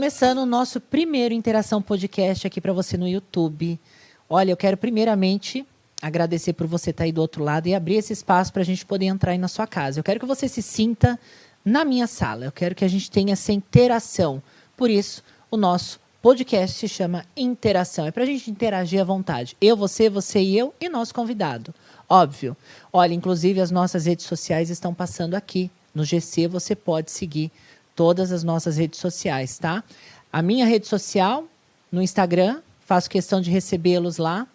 Começando o nosso primeiro Interação Podcast aqui para você no YouTube. Olha, eu quero primeiramente agradecer por você estar tá aí do outro lado e abrir esse espaço para a gente poder entrar aí na sua casa. Eu quero que você se sinta na minha sala. Eu quero que a gente tenha essa interação. Por isso, o nosso podcast se chama Interação. É para a gente interagir à vontade. Eu, você, você e eu e nosso convidado. Óbvio. Olha, inclusive as nossas redes sociais estão passando aqui. No GC você pode seguir todas as nossas redes sociais, tá? A minha rede social, no Instagram, faço questão de recebê-los lá,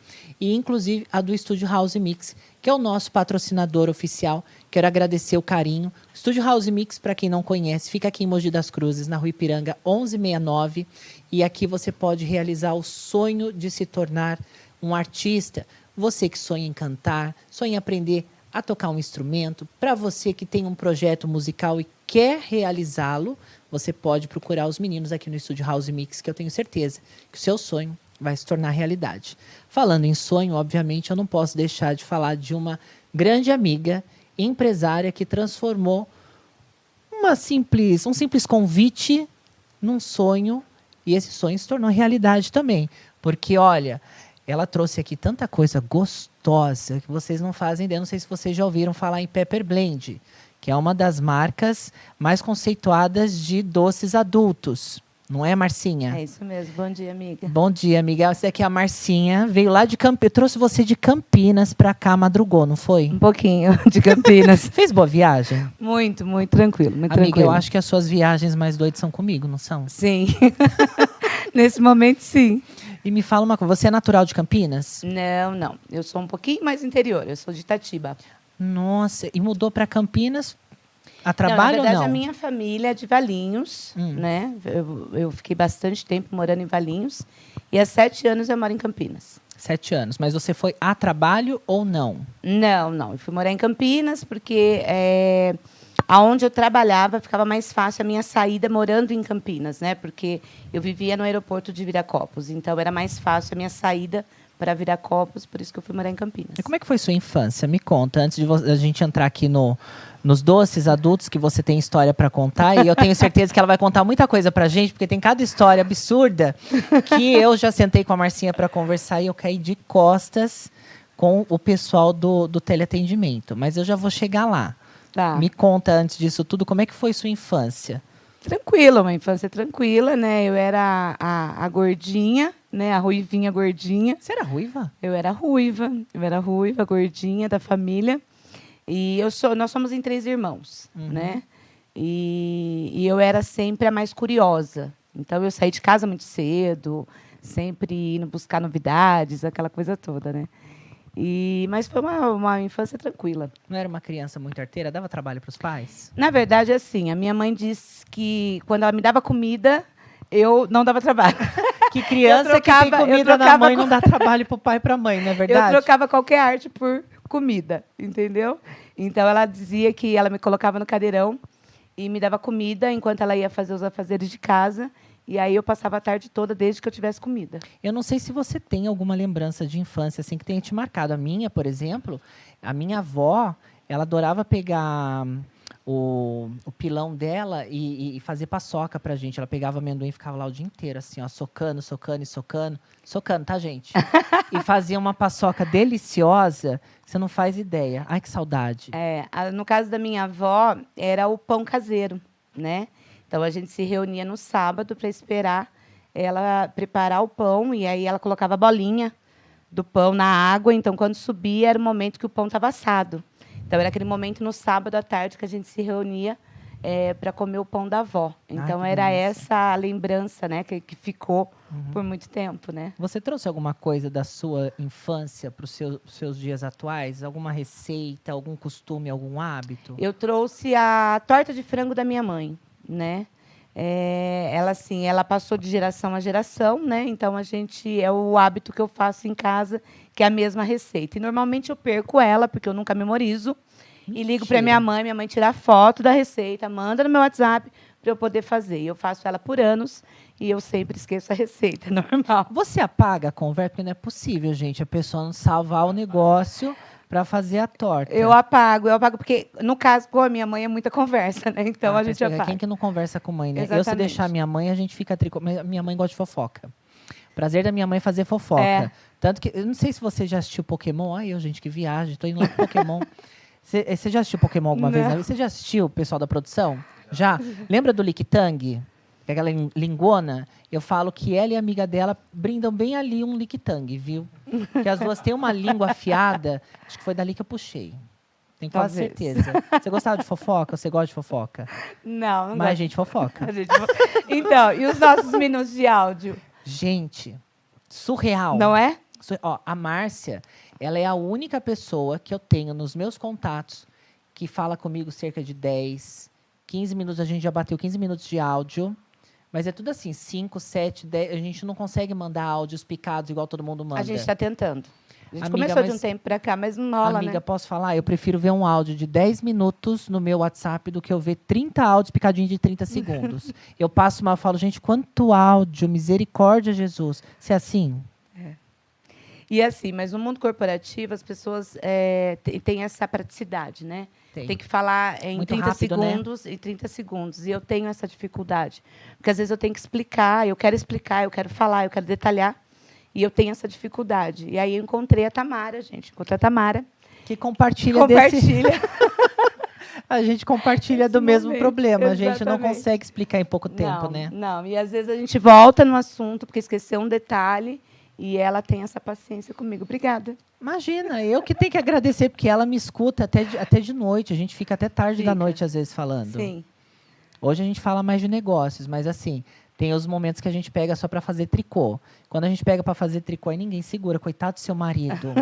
e inclusive a do Estúdio House Mix, que é o nosso patrocinador oficial. Quero agradecer o carinho. Estúdio House Mix, para quem não conhece, fica aqui em Mogi das Cruzes, na Rua Ipiranga 1169, e aqui você pode realizar o sonho de se tornar um artista. Você que sonha em cantar, sonha em aprender a tocar um instrumento, para você que tem um projeto musical e quer realizá-lo, você pode procurar os meninos aqui no Estúdio House Mix, que eu tenho certeza que o seu sonho vai se tornar realidade. Falando em sonho, obviamente, eu não posso deixar de falar de uma grande amiga, empresária que transformou uma simples, um simples convite num sonho e esse sonho se tornou realidade também. Porque, olha, ela trouxe aqui tanta coisa gostosa que vocês não fazem ideia. Não sei se vocês já ouviram falar em Pepper Blend, que é uma das marcas mais conceituadas de doces adultos. Não é, Marcinha? É isso mesmo. Bom dia, amiga. Bom dia, amiga. Essa aqui é a Marcinha. Veio lá de Campinas. Eu trouxe você de Campinas para cá, madrugou, não foi? Um pouquinho de Campinas. Fez boa viagem? Muito, muito tranquilo. Muito amiga, tranquilo. eu acho que as suas viagens mais doidas são comigo, não são? Sim. Nesse momento, sim. E me fala uma coisa, você é natural de Campinas? Não, não. Eu sou um pouquinho mais interior, eu sou de Itatiba. Nossa, e mudou para Campinas a trabalho não, na verdade, ou não? a minha família é de Valinhos, Hum. né? Eu, eu fiquei bastante tempo morando em Valinhos. E há sete anos eu moro em Campinas. Sete anos. Mas você foi a trabalho ou não? Não, não. Eu fui morar em Campinas porque é, aonde eu trabalhava ficava mais fácil a minha saída morando em Campinas, né? Porque eu vivia no aeroporto de Viracopos, então era mais fácil a minha saída para Viracopos, por isso que eu fui morar em Campinas. E como é que foi sua infância? Me conta, antes de a gente entrar aqui no, nos doces adultos, que você tem história para contar, e eu tenho certeza que ela vai contar muita coisa pra gente, porque tem cada história absurda que eu já sentei com a Marcinha para conversar e eu caí de costas com o pessoal do, do teleatendimento. Mas eu já vou chegar lá. Tá. Me conta antes disso tudo, como é que foi sua infância? Tranquila, uma infância tranquila, né? Eu era a, a gordinha, né? A ruivinha gordinha. Você era ruiva? Eu era ruiva, eu era ruiva, gordinha da família. E eu sou, nós somos em três irmãos, Uhum. né? E, e eu era sempre a mais curiosa, Então eu saí de casa muito cedo, sempre indo buscar novidades, aquela coisa toda, né? E, mas foi uma, uma infância tranquila. Não era uma criança muito arteira? Dava trabalho para os pais? Na verdade, assim, a minha mãe disse que quando ela me dava comida, eu não dava trabalho. Que criança trocava, que tem comida na mãe não dá trabalho para o pai e para a mãe, não é verdade? Eu trocava qualquer arte por comida, entendeu? Então ela dizia que ela me colocava no cadeirão e me dava comida enquanto ela ia fazer os afazeres de casa. E aí eu passava a tarde toda desde que eu tivesse comida. Eu não sei se você tem alguma lembrança de infância assim que tenha te marcado. A minha, por exemplo, a minha avó, ela adorava pegar o, o pilão dela e, e, fazer paçoca pra gente. Ela pegava amendoim e ficava lá o dia inteiro, assim, ó, socando, socando e socando. Socando, tá, gente? e fazia uma paçoca deliciosa, você não faz ideia. Ai, que saudade. É, no caso da minha avó, era o pão caseiro, né? Então a gente se reunia no sábado para esperar ela preparar o pão e aí ela colocava a bolinha do pão na água. Então, quando subia, era o momento que o pão estava assado. Então era aquele momento no sábado à tarde que a gente se reunia é, para comer o pão da avó. Então Ai, era delícia. essa a lembrança, né, que, que ficou uhum. por muito tempo, né? Você trouxe alguma coisa da sua infância para os seu, seus dias atuais? Alguma receita, algum costume, algum hábito? Eu trouxe a torta de frango da minha mãe, né? É, ela assim, ela passou de geração a geração, né? Então a gente é o hábito que eu faço em casa que é a mesma receita. E normalmente eu perco ela, porque eu nunca memorizo. Mentira. E ligo para minha mãe, minha mãe tira foto da receita, manda no meu WhatsApp para eu poder fazer. Eu faço ela por anos e eu sempre esqueço a receita, normal. Você apaga a conversa, porque não é possível, gente, a pessoa não salvar o negócio para fazer a torta. Eu apago, eu apago, porque no caso com a minha mãe é muita conversa, né? Então ah, a gente apaga. Quem que não conversa com mãe, né? Exatamente. Eu se deixar minha mãe, a gente fica tricô. Minha mãe gosta de fofoca. Prazer da minha mãe fazer fofoca. É. Tanto que, eu não sei se você já assistiu Pokémon. Ai, eu, gente, que viagem, estou indo lá pro Pokémon. Você já assistiu Pokémon alguma não. vez? Você já assistiu, o pessoal da produção? Já? Lembra do Lick Tang? É aquela lingona? Eu falo que ela e a amiga dela brindam bem ali um Lick Tang, viu? Que as duas têm uma língua afiada. Acho que foi dali que eu puxei. Tenho quase Talvez. certeza. Você gostava de fofoca? Você gosta de fofoca? Não, não Mas a gente fofoca. A gente... Então, e os nossos minutos de áudio? Gente, surreal. Não é? Ó, a Márcia, ela é a única pessoa que eu tenho nos meus contatos que fala comigo cerca de 10, 15 minutos. A gente já bateu 15 minutos de áudio. Mas é tudo assim, 5, 7, 10. A gente não consegue mandar áudios picados igual todo mundo manda. A gente está tentando. A gente amiga, começou de um tempo para cá, mas não rola, Amiga, né? posso falar? Eu prefiro ver um áudio de 10 minutos no meu WhatsApp do que eu ver 30 áudios picadinhos de 30 segundos. eu passo mal, falo, gente, quanto áudio, misericórdia, Jesus. Se é assim, e assim, mas no mundo corporativo as pessoas é, têm essa praticidade, né? Tem, tem que falar em Muito 30 rápido, né? segundos né? e 30 segundos. E eu tenho essa dificuldade. Porque às vezes eu tenho que explicar, eu quero explicar, eu quero falar, eu quero detalhar. E eu tenho essa dificuldade. E aí eu encontrei a Tamara, gente. Encontrei a Tamara. Que compartilha, compartilha. desse... a gente compartilha Esse do mesmo momento. problema. Exatamente. A gente não consegue explicar em pouco tempo, não, né? Não, e às vezes a gente volta no assunto porque esqueceu um detalhe e ela tem essa paciência comigo. Obrigada. Imagina, eu que tenho que agradecer, porque ela me escuta até de, até de noite. A gente fica até tarde fica. da noite, às vezes, falando. Sim. Hoje a gente fala mais de negócios, mas assim, tem os momentos que a gente pega só para fazer tricô. Quando a gente pega para fazer tricô, aí ninguém segura. Coitado do seu marido.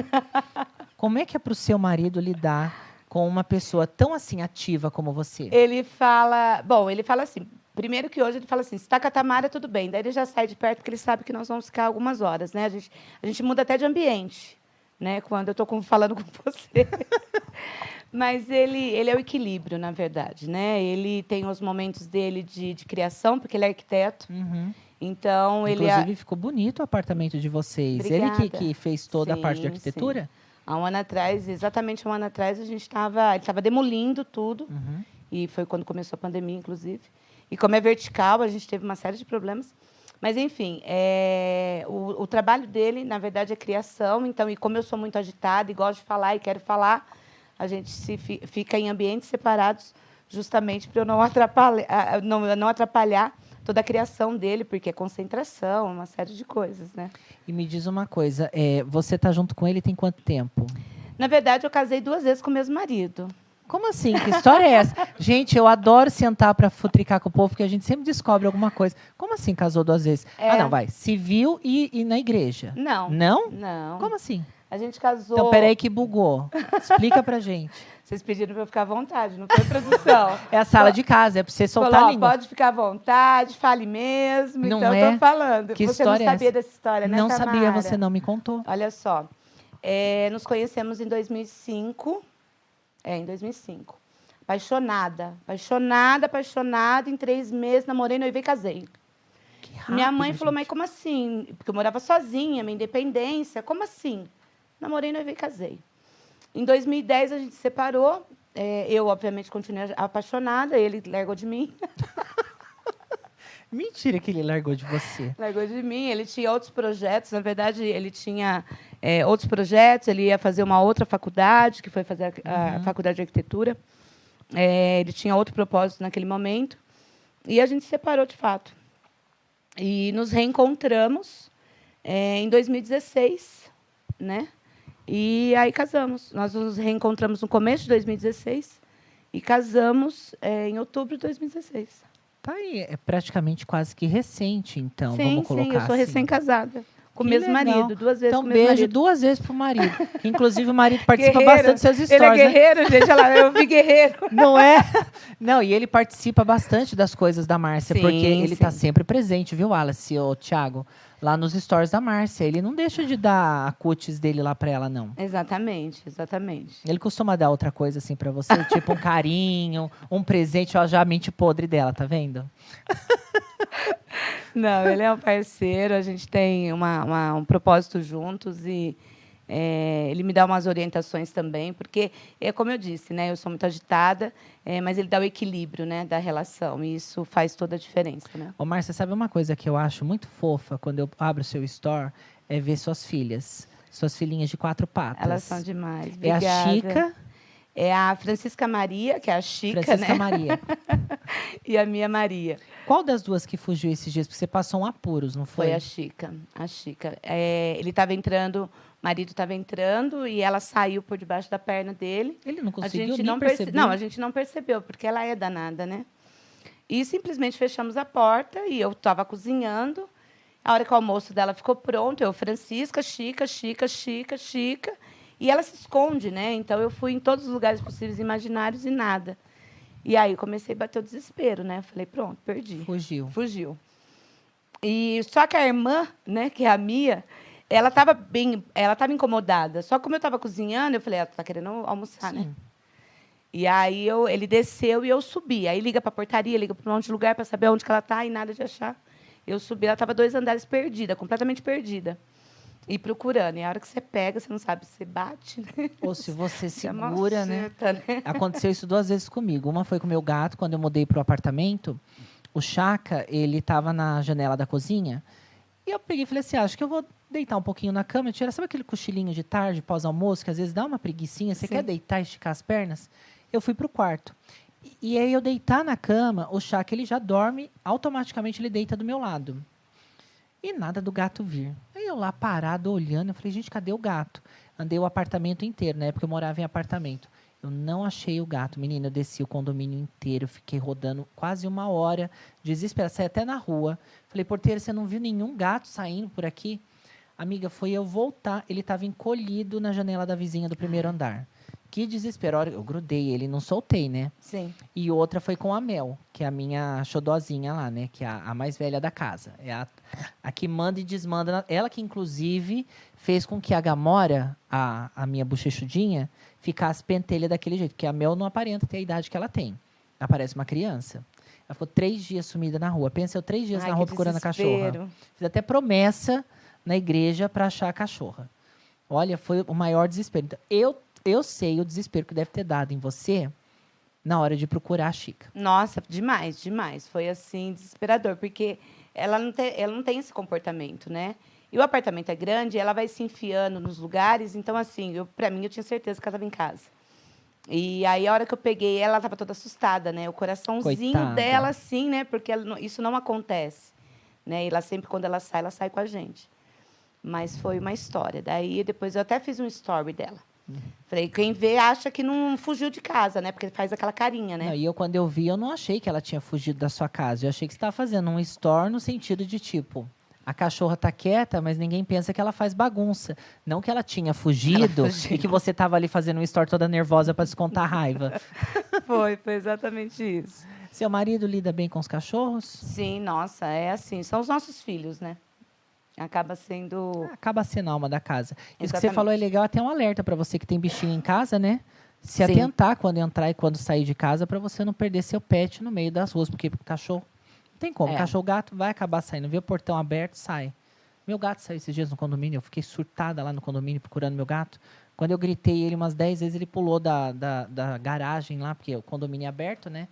Como é que é para o seu marido lidar com uma pessoa tão assim ativa como você? Ele fala. Bom, ele fala assim: Primeiro que hoje ele fala assim, se está com a Tamara, tudo bem. Daí ele já sai de perto, porque ele sabe que nós vamos ficar algumas horas. Né? A, gente, a gente muda até de ambiente, né? quando eu estou falando com você. Mas ele, ele é o equilíbrio, na verdade. Né? Ele tem os momentos dele de, de criação, porque ele é arquiteto. Uhum. Então, ele... Inclusive, ficou bonito o apartamento de vocês. Obrigada. Ele que, que fez toda sim, a parte de arquitetura? Sim. Há um ano atrás, exatamente um ano atrás, a gente estava... Ele estava demolindo tudo. Uhum. E foi quando começou a pandemia, inclusive. E como é vertical, a gente teve uma série de problemas. Mas, enfim, é, o, o, trabalho dele, na verdade, é criação. Então, e como eu sou muito agitada e gosto de falar e quero falar, a gente se fi, fica em ambientes separados justamente para eu não atrapalhar, não, não atrapalhar toda a criação dele, porque é concentração, uma série de coisas, né? E me diz uma coisa, é, você está junto com ele tem quanto tempo? Na verdade, eu casei duas vezes com o mesmo marido. Como assim? Que história é essa? Gente, eu adoro sentar para futricar com o povo, porque a gente sempre descobre alguma coisa. Como assim casou duas vezes? É. Ah, não, vai. Civil e, e na igreja. Não. Não? Não. Como assim? A gente casou. Então, peraí que bugou. Explica pra gente. Vocês pediram para eu ficar à vontade, não foi produção. É a sala de casa, é pra você soltar Falou, a língua. pode ficar à vontade, fale mesmo. Não então, é? eu tô falando. Que você história é não sabia essa? dessa história, né, não sabia, Tamara? você não me contou. Olha só. É, nos conhecemos em 2005. É, em 2005. Apaixonada. Apaixonada, apaixonada. Em três meses, namorei, noivei e casei. Que Minha rápido, mãe falou, gente. mas como assim? Porque eu morava sozinha, minha independência. Como assim? Namorei, noivei e casei. Em 2010, a gente se separou. É, eu, obviamente, continuei apaixonada. Ele largou de mim. Mentira que ele largou de você. Largou de mim. Ele tinha outros projetos. Na verdade, ele tinha é, outros projetos. Ele ia fazer uma outra faculdade, que foi fazer a, a faculdade de arquitetura. É, ele tinha outro propósito naquele momento. E a gente se separou, de fato. E nos reencontramos é, em 2016, né? E aí casamos. Nós nos reencontramos no começo de 2016 e casamos é, em outubro de 2016. Tá aí, é praticamente quase que recente, então, sim, vamos colocar sim, eu sou assim. recém-casada. Com o mesmo legal. marido, duas vezes Então, com o mesmo beijo marido. duas vezes pro marido. Inclusive, o marido participa Guerreiro. bastante dos seus Ele é né? guerreiro, gente. Olha lá, eu vi guerreiro. Não é? Não, e ele participa bastante das coisas da Márcia, Sim, porque ele tá sim. sempre presente, viu, Wallace, ô Thiago? Lá nos stories da Márcia. Ele não deixa de dar a cutis dele lá pra ela, não. Exatamente, exatamente. Ele costuma dar outra coisa assim pra você, tipo um carinho, um presente, ó, já a mente podre dela, tá vendo? Não, ele é um parceiro, a gente tem uma, uma- um propósito juntos e é, ele me dá umas orientações também, porque, é como eu disse, né, eu sou muito agitada, é, mas ele dá o equilíbrio né, da relação e isso faz toda a diferença. Né? Ô, Márcia, sabe uma coisa que eu acho muito fofa quando eu abro o seu store? É ver suas filhas. Suas filhinhas de quatro patas. Elas são demais. É a Obrigada. Chica, É a Francisca Maria, que é a Chica, Francisca né? Maria. E a minha Maria. Qual das duas que fugiu esses dias? Porque você passou um apuros, não foi? Foi a Chica. A Chica. É, ele estava entrando, marido estava entrando e ela saiu por debaixo da perna dele. Ele não A conseguiu gente nem não perce-. Não, a gente não percebeu, porque ela é danada, né? E simplesmente fechamos a porta e eu estava cozinhando. A hora que o almoço dela ficou pronto, eu, Francisca, Chica, Chica, Chica, Chica. E ela se esconde, né? Então eu fui em todos os lugares possíveis imaginários e nada. E aí comecei a bater o desespero, né? Falei, pronto, perdi. Fugiu. Fugiu. E só que a irmã, né, que é a Mia, ela estava bem, ela estava incomodada. Só que como eu estava cozinhando, eu falei, ela tá querendo almoçar, né? Sim. E aí eu, ele desceu e eu subi. Aí liga para a portaria, liga para um monte de lugar para saber onde que ela tá e nada de achar. Eu subi, ela estava dois andares perdida, completamente perdida. E procurando. E a hora que você pega, você não sabe se você bate, né? Ou se você Se segura, né? né? Aconteceu isso duas vezes comigo. Uma foi com o meu gato, quando eu mudei para o apartamento. O Chaka, ele estava na janela da cozinha. E eu peguei e falei assim, ah, acho que eu vou deitar um pouquinho na cama. Tira, sabe aquele cochilinho de tarde, pós-almoço, que às vezes dá uma preguiçinha, você Sim. quer deitar e esticar as pernas? Eu fui pro quarto. E, e aí eu deitar na cama, o Chaka, ele já dorme, automaticamente ele deita do meu lado. E nada do gato vir. Aí eu lá parado, olhando, eu falei, gente, cadê o gato? Andei o apartamento inteiro, na época eu morava em apartamento. Eu não achei o gato, menina. Eu desci o condomínio inteiro, fiquei rodando quase uma hora, desesperada, saí até na rua. Falei, porteiro, você não viu nenhum gato saindo por aqui? Amiga, foi eu voltar, ele estava encolhido na janela da vizinha do primeiro andar. Que desespero. Eu grudei ele, não soltei, né? Sim. E outra foi com a Mel, que é a minha xodozinha lá, né? Que é a, a mais velha da casa. É a, a que manda e desmanda. na- Ela que, inclusive, fez com que a Gamora, a, a minha bochechudinha, ficasse pentelha daquele jeito. Porque a Mel não aparenta ter a idade que ela tem. Ela parece uma criança. Ela ficou três dias sumida na rua. Pensa eu três dias Ai, na que rua procurando a cachorra. desespero. Fiz até promessa na igreja para achar a cachorra. Olha, foi o maior desespero. Então, eu, eu sei o desespero que deve ter dado em você na hora de procurar a Chica. Nossa, demais, demais. Foi assim, desesperador, porque ela não, tem, ela não tem esse comportamento, né? E o apartamento é grande, ela vai se enfiando nos lugares, então, assim, eu, pra mim, eu tinha certeza que ela estava em casa. E aí, a hora que eu peguei ela, ela estava toda assustada, né? O coraçãozinho Coitada. dela, assim, né? Porque ela isso não acontece. Né? E ela sempre, quando ela sai, ela sai com a gente. Mas foi uma história. Daí, depois, eu até fiz um story dela. Falei, quem vê acha que não fugiu de casa, né? Porque faz aquela carinha, né? Não, e eu, quando eu vi, eu não achei que ela tinha fugido da sua casa. Eu achei que você estava fazendo um store no sentido de tipo. A cachorra tá quieta, mas ninguém pensa que ela faz bagunça. Não que ela tinha fugido Ela e que você estava ali fazendo um store toda nervosa para descontar a raiva. Foi, foi exatamente isso. Seu marido lida bem com os cachorros? Sim, nossa, é assim. São os nossos filhos, né? Acaba sendo. Acaba sendo a alma da casa. Isso que você falou é legal, até um alerta para você que tem bichinho em casa, né? Se Sim. atentar quando entrar e quando sair de casa para você não perder seu pet no meio das ruas, porque cachorro não tem como. É. Cachorro gato vai acabar saindo, vê o portão aberto, sai. Meu gato saiu esses dias no condomínio, eu fiquei surtada lá no condomínio procurando meu gato. Quando eu gritei ele umas 10 vezes, ele pulou da, da, da garagem lá, porque o condomínio é aberto, né?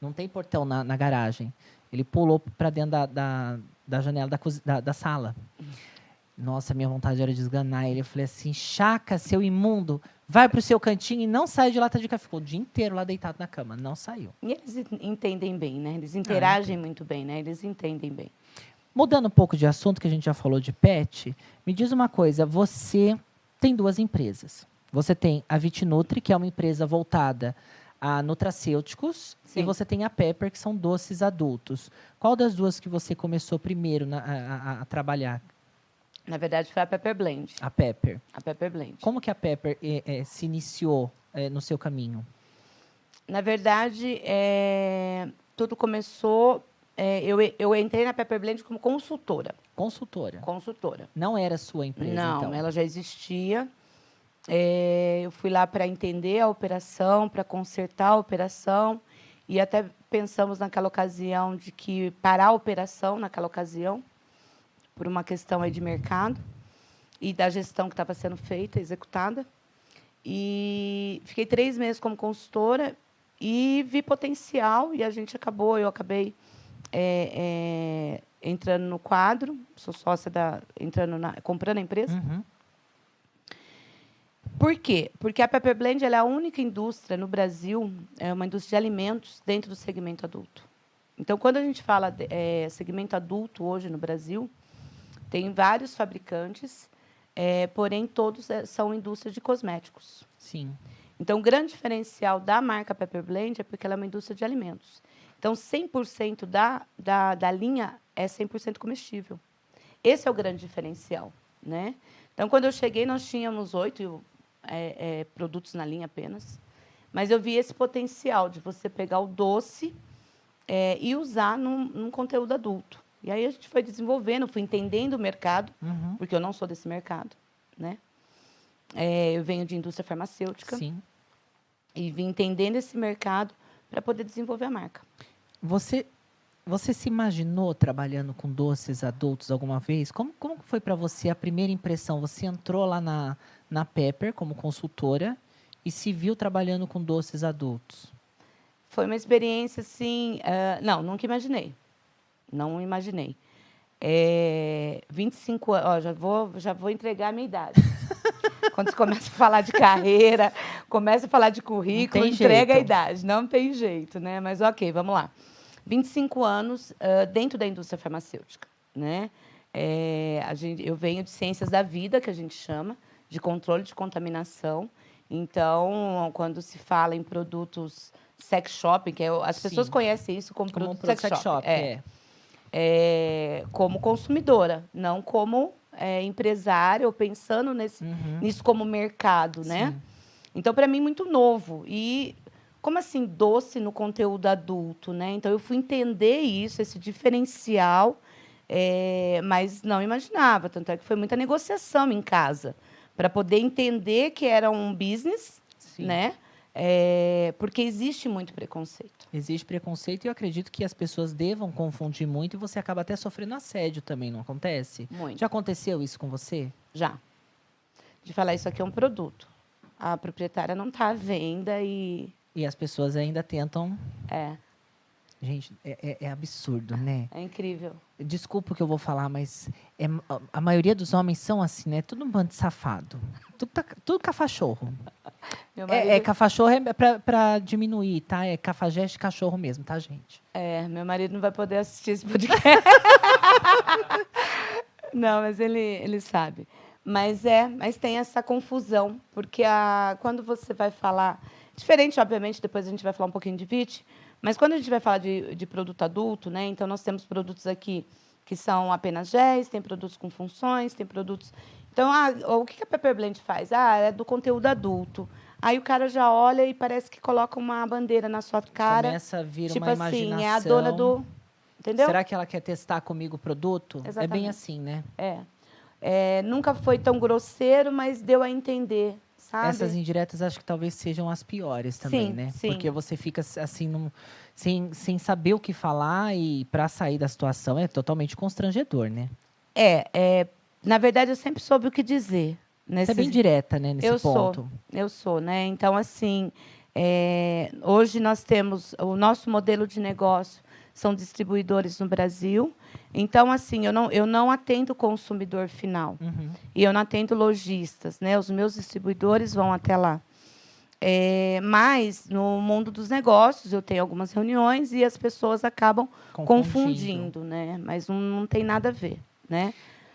Não tem portão na, na garagem. Ele pulou para dentro da, da, da janela da, da, da sala. Nossa, minha vontade era de esganar ele. Eu falei assim, chaca, seu imundo, vai pro seu cantinho e não sai de lata de café. Ficou o dia inteiro lá deitado na cama, não saiu. E eles en- entendem bem, né? Eles interagem muito bem, né? Eles entendem bem. Mudando um pouco de assunto, que a gente já falou de pet, me diz uma coisa, você tem duas empresas. Você tem a Vitinutri, que é uma empresa voltada a nutracêuticos, e Sim. você tem a Pepper, que são doces adultos. Qual das duas que você começou primeiro na- a, a- a trabalhar? Na verdade, foi a Pepper Blend. A Pepper. A Pepper Blend. Como que a Pepper eh, eh, se iniciou eh, no seu caminho? Na verdade, é, tudo começou. é, eu, eu entrei na Pepper Blend como consultora. Consultora. Consultora. Não era sua empresa, Não, então? ela já existia. É, eu fui lá para entender a operação, para consertar a operação. E até pensamos naquela ocasião de que parar a operação naquela ocasião, por uma questão aí de mercado e da gestão que estava sendo feita, executada. E fiquei três meses como consultora e vi potencial e a gente acabou, eu acabei é, é, entrando no quadro, sou sócia da, entrando na, comprando a empresa. Uhum. Por quê? Porque a Pepper Blend é a única indústria no Brasil, é uma indústria de alimentos dentro do segmento adulto. Então, quando a gente fala de, é, segmento adulto hoje no Brasil, tem vários fabricantes, é, porém todos é, são indústrias de cosméticos. Sim. Então, o grande diferencial da marca Pepper Blend é porque ela é uma indústria de alimentos. Então, 100% da, da, da linha é 100% comestível. Esse é o grande diferencial, né? Então, quando eu cheguei, nós tínhamos oito é, é, produtos na linha apenas. Mas eu vi esse potencial de você pegar o doce é, e usar num, num conteúdo adulto. E aí a gente foi desenvolvendo, fui entendendo o mercado, Uhum. porque eu não sou desse mercado, né? É, eu venho de indústria farmacêutica Sim. e vim entendendo esse mercado para poder desenvolver a marca. Você, você se imaginou trabalhando com doces adultos alguma vez? Como, como foi para você a primeira impressão? Você entrou lá na, na Pepper como consultora e se viu trabalhando com doces adultos? Foi uma experiência assim. ah, não, nunca imaginei. Não imaginei. É, 25 anos, ó, já vou, já vou entregar a minha idade. Quando você começa a falar de carreira, começa a falar de currículo, entrega a jeito. idade. Não tem jeito, né? Mas ok, vamos lá. 25 anos ah, dentro da indústria farmacêutica, né? É, a gente, eu venho de ciências da vida, que a gente chama, de controle de contaminação. Então, quando se fala em produtos sex shopping, que é, as pessoas Sim. conhecem isso como, Como produto produto sex, sex shop. é. é. É, como consumidora, não como é, empresária ou pensando nesse, Uhum. nisso como mercado, né? Sim. Então, para mim, muito novo. E como assim, doce no conteúdo adulto, né? Então, eu fui entender isso, esse diferencial, é, mas não imaginava. Tanto é que foi muita negociação em casa para poder entender que era um business, Sim. né? É, porque existe muito preconceito. Existe preconceito e eu acredito que as pessoas devam confundir muito e você acaba até sofrendo assédio também, não acontece? Muito. Já aconteceu isso com você? Já. De falar, isso aqui é um produto. A proprietária não está à venda e. E as pessoas ainda tentam. É, Gente, é, é- é absurdo, né? é incrível. Desculpa o que eu vou falar, mas é- a- maioria dos homens são assim, né? Tudo um bando de safado. Tudo, tá- tudo cafachorro. Meu É, é marido, cafachorro é pra, pra diminuir, tá? É cafajeste cachorro mesmo, tá, gente? é, meu marido não vai poder assistir esse podcast. não, mas ele, ele sabe. Mas é, mas tem essa confusão, porque a, quando você vai falar. Diferente, obviamente, depois a gente vai falar um pouquinho de VIT, mas quando a gente vai falar de, de produto adulto, né? Então nós temos produtos aqui que são apenas géis, tem produtos com funções, tem produtos. Então, ah, o que a Pepper Blend faz? Ah, é do conteúdo adulto. Aí o cara já olha e parece que coloca uma bandeira na sua cara. Começa a vir tipo uma assim, imaginação. é a dona do. Entendeu? Será que ela quer testar comigo o produto? É Exatamente. bem assim, né? É. É, Nunca foi tão grosseiro, mas deu a entender, sabe? Essas indiretas acho que talvez sejam as piores também, Sim, né? sim. Porque você fica assim, num- sem, sem saber o que falar e para sair da situação é totalmente constrangedor, né? É, é, na verdade, eu sempre soube o que dizer. Você Nesses... é bem direta, né, nesse eu ponto. sou, eu sou, né? Então, assim, é, hoje nós temos o nosso modelo de negócio são distribuidores no Brasil. Então, assim, eu não, eu não atendo o consumidor final Uhum. e eu não atendo lojistas, né? Os meus distribuidores vão até lá. É, mas no mundo dos negócios eu tenho algumas reuniões e as pessoas acabam confundindo, né? Mas não, não tem nada a ver, né?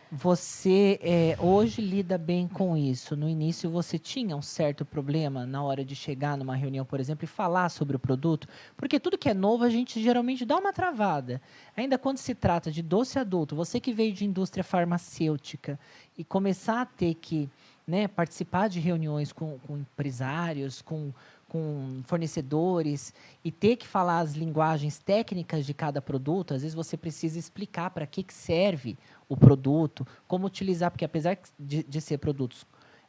Você é, hoje lida bem com isso. No início você tinha um certo problema na hora de chegar numa reunião, por exemplo, e falar sobre o produto, porque tudo que é novo a gente geralmente dá uma travada. Ainda quando se trata de doce adulto, você que veio de indústria farmacêutica e começar a ter que né, participar de reuniões com, com empresários, com, com fornecedores e ter que falar as linguagens técnicas de cada produto, às vezes você precisa explicar para que, que serve o produto, como utilizar, porque apesar de, de ser produtos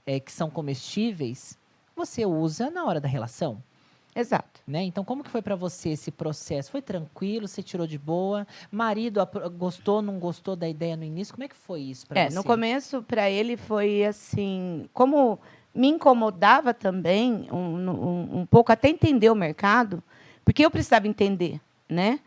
eh, que são comestíveis, você usa na hora da relação. Exato. Né? Então, como que foi para você esse processo? Foi tranquilo? Você tirou de boa? Marido gostou, não gostou da ideia no início? Como é que foi isso para É, você? no começo, para ele, foi assim. Como me incomodava também um, um, um pouco, até entender o mercado, porque eu precisava entender, né?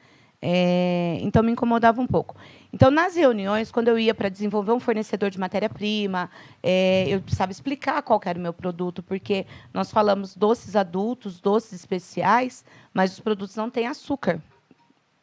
É, então, me incomodava um pouco. Então, nas reuniões, quando eu ia para desenvolver um fornecedor de matéria-prima, é, eu precisava explicar qual era o meu produto, porque nós falamos doces adultos, doces especiais, mas os produtos não têm açúcar.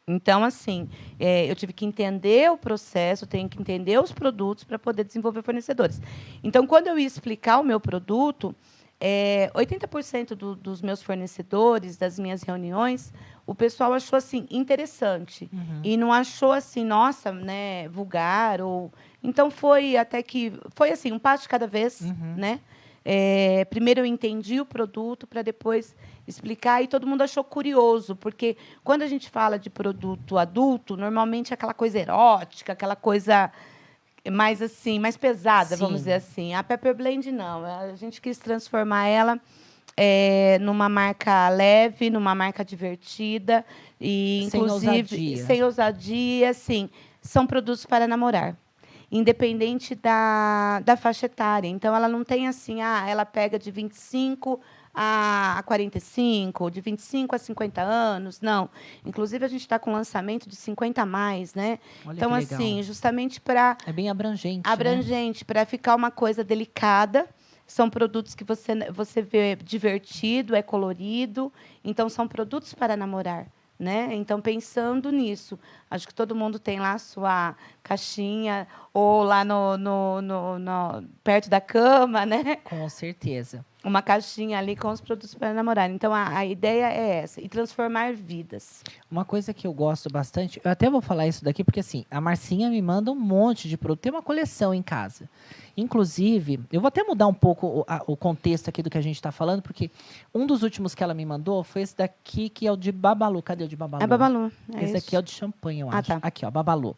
Então, assim, é, eu tive que entender o processo, tenho que entender os produtos para poder desenvolver fornecedores. Então, quando eu ia explicar o meu produto, é, 80% do, dos meus fornecedores, das minhas reuniões, o pessoal achou assim interessante Uhum. e não achou assim, nossa, né, vulgar ou então foi até que foi assim um passo de cada vez, Uhum. né? É, primeiro eu entendi o produto para depois explicar e todo mundo achou curioso porque quando a gente fala de produto adulto normalmente é aquela coisa erótica, aquela coisa mais assim, mais pesada, Sim. vamos dizer assim. A Pepper Blend não, a gente quis transformar ela é, numa marca leve, numa marca divertida e Sem inclusive ousadia. sem ousadia, assim, são produtos para namorar. Independente da, da faixa etária. Então, ela não tem assim, ah, ela pega de 25 a 45, de 25 a 50 anos. Não. Inclusive, a gente está com lançamento de 50 a mais, né? Olha então, que legal. assim, justamente para É bem abrangente. né? abrangente, para ficar uma coisa delicada. São produtos que você, você vê divertido, é colorido. Então, são produtos para namorar. Né? Então, pensando nisso, acho que todo mundo tem lá a sua caixinha, ou lá no, no, no- no- perto da cama, né? Com certeza. Uma caixinha ali com os produtos para namorar. Então, a, a ideia é essa, e transformar vidas. Uma coisa que eu gosto bastante, eu até vou falar isso daqui, porque assim, a Marcinha me manda um monte de produto, tem uma coleção em casa. Inclusive, eu vou até mudar um pouco o, a- o contexto aqui do que a gente está falando, porque um dos últimos que ela me mandou foi esse daqui, que é o de Babalu. Cadê o de Babalu? É Babalu. É esse isso. aqui é o de champanhe, eu Ah, acho. tá. Aqui, ó, Babalu.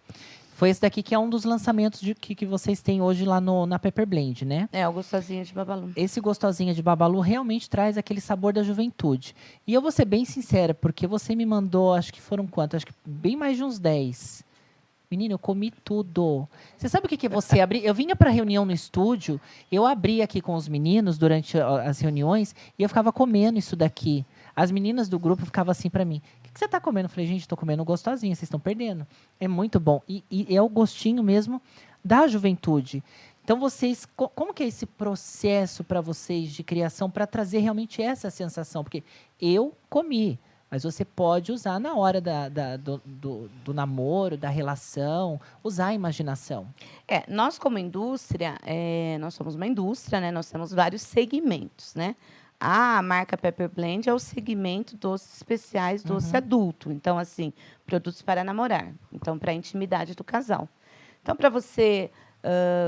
Foi esse daqui que é um dos lançamentos de, que, que vocês têm hoje lá no, na Pepper Blend, né? É, o gostosinho de Babalu. esse gostosinho de Babalu realmente traz aquele sabor da juventude. E eu vou ser bem sincera, porque você me mandou, acho que foram quantos? Acho que bem mais de uns 10. Menino, eu comi tudo. Você sabe o que, que você abrir? Eu vinha para reunião no estúdio, eu abri aqui com os meninos durante as reuniões e eu ficava comendo isso daqui. As meninas do grupo ficavam assim para mim: você está comendo? Eu falei: Gente, estou comendo gostosinho, vocês estão perdendo. É muito bom. E, e é o gostinho mesmo da juventude. Então, vocês, co- como que é esse processo para vocês de criação para trazer realmente essa sensação? Porque eu comi, Mas você pode usar na hora da, da- do, do- do namoro, da relação, usar a imaginação. É, nós como indústria, é, nós somos uma indústria, né? Nós temos vários segmentos, né? A marca Pepper Blend é o segmento doces especiais, doce adulto. Então, assim, produtos para namorar. Então, para a intimidade do casal. Então, para você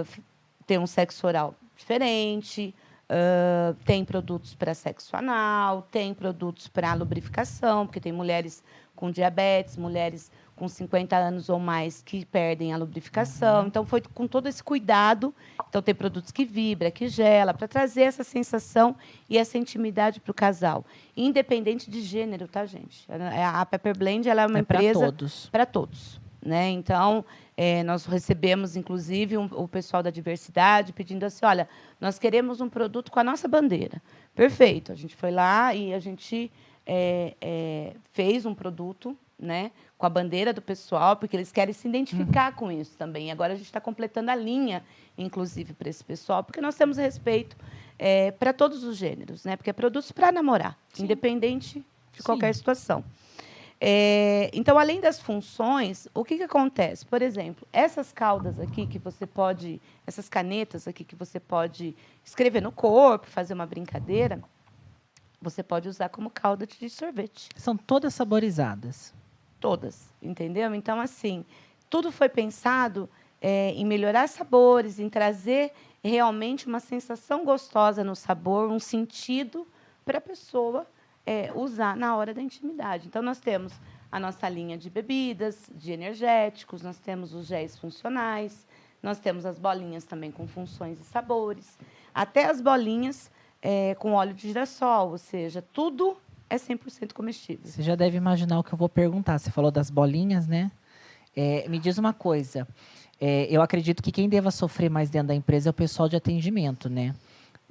f- ter um sexo oral diferente, ah, tem produtos para sexo anal, tem produtos para lubrificação, porque tem mulheres com diabetes, mulheres com 50 anos ou mais que perdem a lubrificação. Então, foi com todo esse cuidado. Então, tem produtos que vibra, que gela, para trazer essa sensação e essa intimidade para o casal. Independente de gênero, tá, gente? A Pepper Blend ela é uma é para empresa todos. para todos. Né? Então, eh, nós recebemos, inclusive, um- o pessoal da diversidade pedindo assim: olha, nós queremos um produto com a nossa bandeira. Perfeito. A gente foi lá e a gente eh, eh, fez um produto né, com a bandeira do pessoal, porque eles querem se identificar com isso também. Agora a gente está completando a linha, inclusive, para esse pessoal, porque nós temos respeito para todos os gêneros, né? porque é produtos para namorar, independente de Sim. qualquer situação. É, então, além das funções, o que, que acontece? Por exemplo, essas caudas aqui que você pode, essas canetas aqui que você pode escrever no corpo, fazer uma brincadeira, você pode usar como cauda de sorvete. São todas saborizadas. Todas, entendeu? Então, assim, tudo foi pensado é, em melhorar sabores, em trazer realmente uma sensação gostosa no sabor, um sentido para a pessoa é, usar na hora da intimidade. Então, nós temos a nossa linha de bebidas, de energéticos, nós temos os géis funcionais, nós temos as bolinhas também com funções e sabores, até as bolinhas é, com óleo de girassol, ou seja, tudo é 100% comestível. Você já deve imaginar o que eu vou perguntar. Você falou das bolinhas, né? É, me diz uma coisa. É, eu acredito que quem deva sofrer mais dentro da empresa é o pessoal de atendimento, né?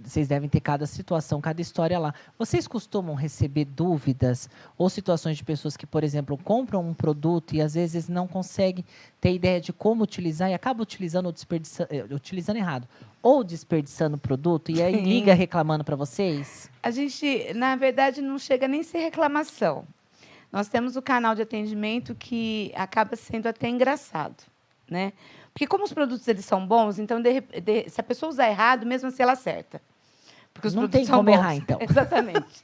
Vocês devem ter cada situação, cada história lá. Vocês costumam receber dúvidas ou situações de pessoas que, por exemplo, compram um produto e às vezes não conseguem ter ideia de como utilizar e acabam utilizando ou desperdiçando, utilizando errado, ou desperdiçando o produto e aí Sim. liga reclamando para vocês? A gente, na verdade, não chega nem a ser reclamação. Nós temos o canal de atendimento que acaba sendo até engraçado, né? Porque como os produtos eles são bons, então de de- se a pessoa usar errado, mesmo assim ela acerta. Porque os Não produtos tem como bons. errar, então. Exatamente.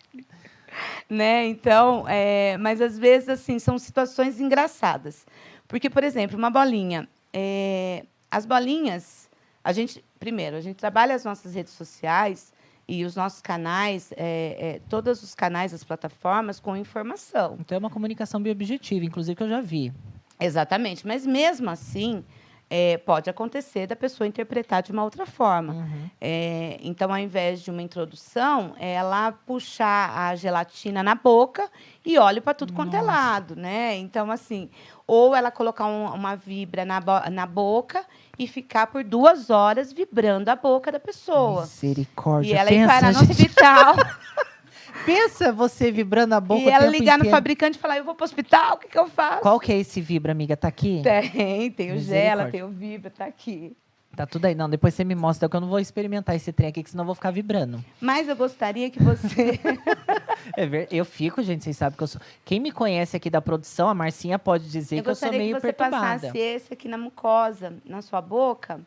né? Então, é, mas às vezes assim são situações engraçadas. Porque, por exemplo, uma bolinha, é, as bolinhas, a gente primeiro a gente trabalha as nossas redes sociais e os nossos canais, é, é, todos os canais, as plataformas com informação. Então é uma comunicação bem objetiva, inclusive que eu já vi. Exatamente. Mas mesmo assim, é, pode acontecer da pessoa interpretar de uma outra forma. Uhum. É, então, ao invés de uma introdução, ela puxar a gelatina na boca e óleo para tudo quanto é lado, né? Então, assim, ou ela colocar um- uma vibra na, bo- na boca e ficar por duas horas vibrando a boca da pessoa. Misericórdia. E ela pensa, parar no gente, hospital pensa você vibrando a boca e ela ligar no inteiro. fabricante e falar: Eu vou para o hospital, o que, que eu faço? Qual que é esse vibra, amiga? Tá aqui? Tem, tem o gela, tem o vibra, tá aqui. Tá tudo aí. Não, depois você me mostra que eu não vou experimentar esse trem aqui, que senão eu vou ficar vibrando. Mas eu gostaria que você. É ver... Eu fico, gente, vocês sabem que eu sou. Quem me conhece aqui da produção, a Marcinha pode dizer eu que eu sou gostaria meio que você perturbada. passasse esse aqui na mucosa, na sua boca.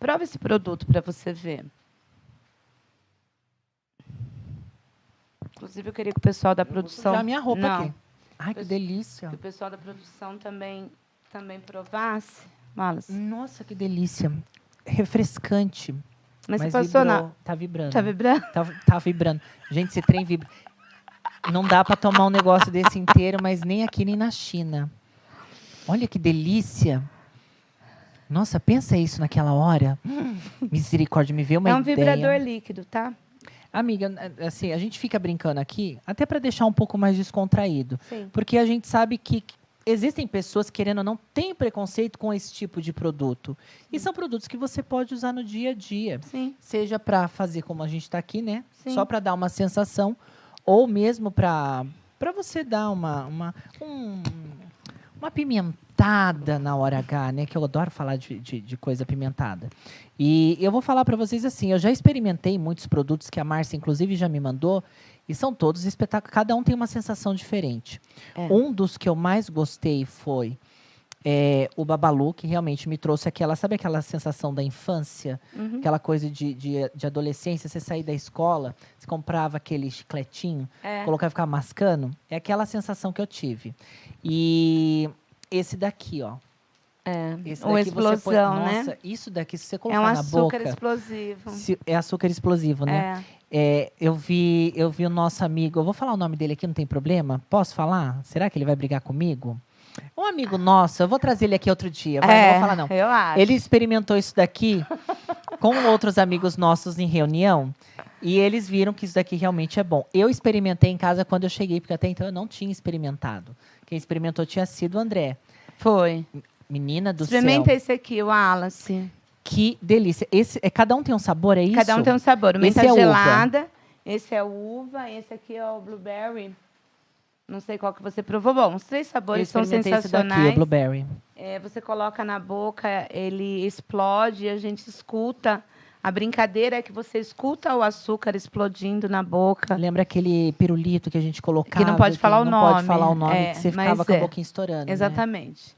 Prova esse produto para você ver. Inclusive, eu queria que o pessoal da produção. Já minha roupa Não, aqui. Ai, que delícia. Que o pessoal da produção também, também provasse. Malas. Nossa, que delícia. Refrescante. Mas, você passou na. Tá vibrando. Tá vibrando? Tá, tá vibrando. Gente, esse trem vibra. Não dá para tomar um negócio desse inteiro, mas nem aqui nem na China. Olha que delícia. Nossa, pensa isso naquela hora. Misericórdia, me vê uma é um ideia. vibrador líquido, tá? Amiga, assim, a gente fica brincando aqui, até para deixar um pouco mais descontraído. Sim. Porque a gente sabe que existem pessoas querendo ou não têm preconceito com esse tipo de produto. E são produtos que você pode usar no dia a dia. Sim. Seja para fazer como a gente está aqui, né? Sim. Só para dar uma sensação, ou mesmo para para você dar uma uma um- uma pimentada na hora H, né? Que eu adoro falar de, de, de coisa pimentada. E eu vou falar para vocês assim, eu já experimentei muitos produtos que a Márcia, inclusive, já me mandou. E são todos espetaculares. Cada um tem uma sensação diferente. É. Um dos que eu mais gostei foi é, o Babalu, que realmente me trouxe aquela, sabe aquela sensação da infância? Uhum. Aquela coisa de, de, de adolescência, você sair da escola, você comprava aquele chicletinho, É. colocava e ficava mascando. É aquela sensação que eu tive. E esse daqui, ó. É. Esse Uma daqui você põe- explosão, né? Nossa, isso daqui, se você É colocar um na açúcar boca... explosivo. se- é açúcar explosivo, né? É. É, eu vi, eu vi o nosso amigo. Eu vou falar o nome dele aqui, não tem problema? Posso falar? Será que ele vai brigar comigo? Um amigo nosso, eu vou trazer ele aqui outro dia. Vai, não É, vou falar não. Eu acho. Ele experimentou isso daqui com outros amigos nossos em reunião e eles viram que isso daqui realmente é bom. Eu experimentei em casa quando eu cheguei, porque até então eu não tinha experimentado. Quem experimentou tinha sido o André. Foi. Menina do Experimenta céu. esse aqui, o Wallace. Que delícia. Esse, é, cada um tem um sabor, é isso? Cada um tem um sabor. Esse é uva. gelada, esse é uva, esse aqui é o blueberry. Não sei qual que você provou. Bom, os três sabores são experimentei esse daqui, o sensacionais. blueberry. É, você coloca na boca, ele explode, a gente escuta. A brincadeira é que você escuta o açúcar explodindo na boca. Lembra aquele pirulito que a gente colocava? Que não pode falar o não nome. pode falar o nome, É, que você ficava com a é. boquinha estourando. né? Exatamente.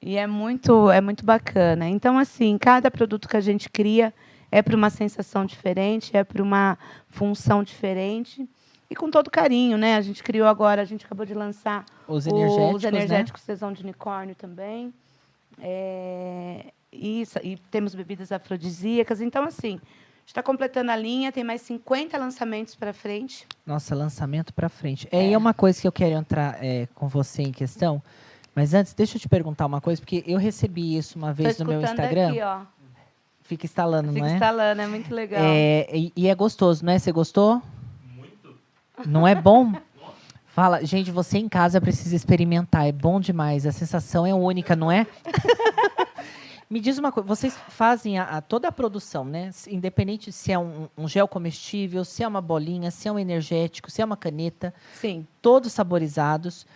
E é muito, é muito bacana. Então, assim, cada produto que a gente cria é para uma sensação diferente, é para uma função diferente. E com todo carinho, né? A gente criou agora, a gente acabou de lançar Os energéticos, os né? energéticos Tesão de Unicórnio também. É, isso, e temos bebidas afrodisíacas. Então, assim, a gente está completando a linha, tem mais 50 lançamentos para frente. Nossa, lançamento pra frente. É, e é uma coisa que eu quero entrar é, com você em questão. Mas antes, deixa eu te perguntar uma coisa, porque eu recebi isso uma vez no meu escutando Instagram. aqui, ó. Fica instalando, Fica não é? instalando, é muito legal. É, e, e é gostoso, não é? Você gostou? Muito. Não é bom? Fala, gente, você em casa precisa experimentar, é bom demais. A sensação é única, não é? Me diz uma coisa, vocês fazem a, a- toda a produção, né? Independente se é um, um gel comestível, se é uma bolinha, se é um energético, se é uma caneta, Sim. todos saborizados.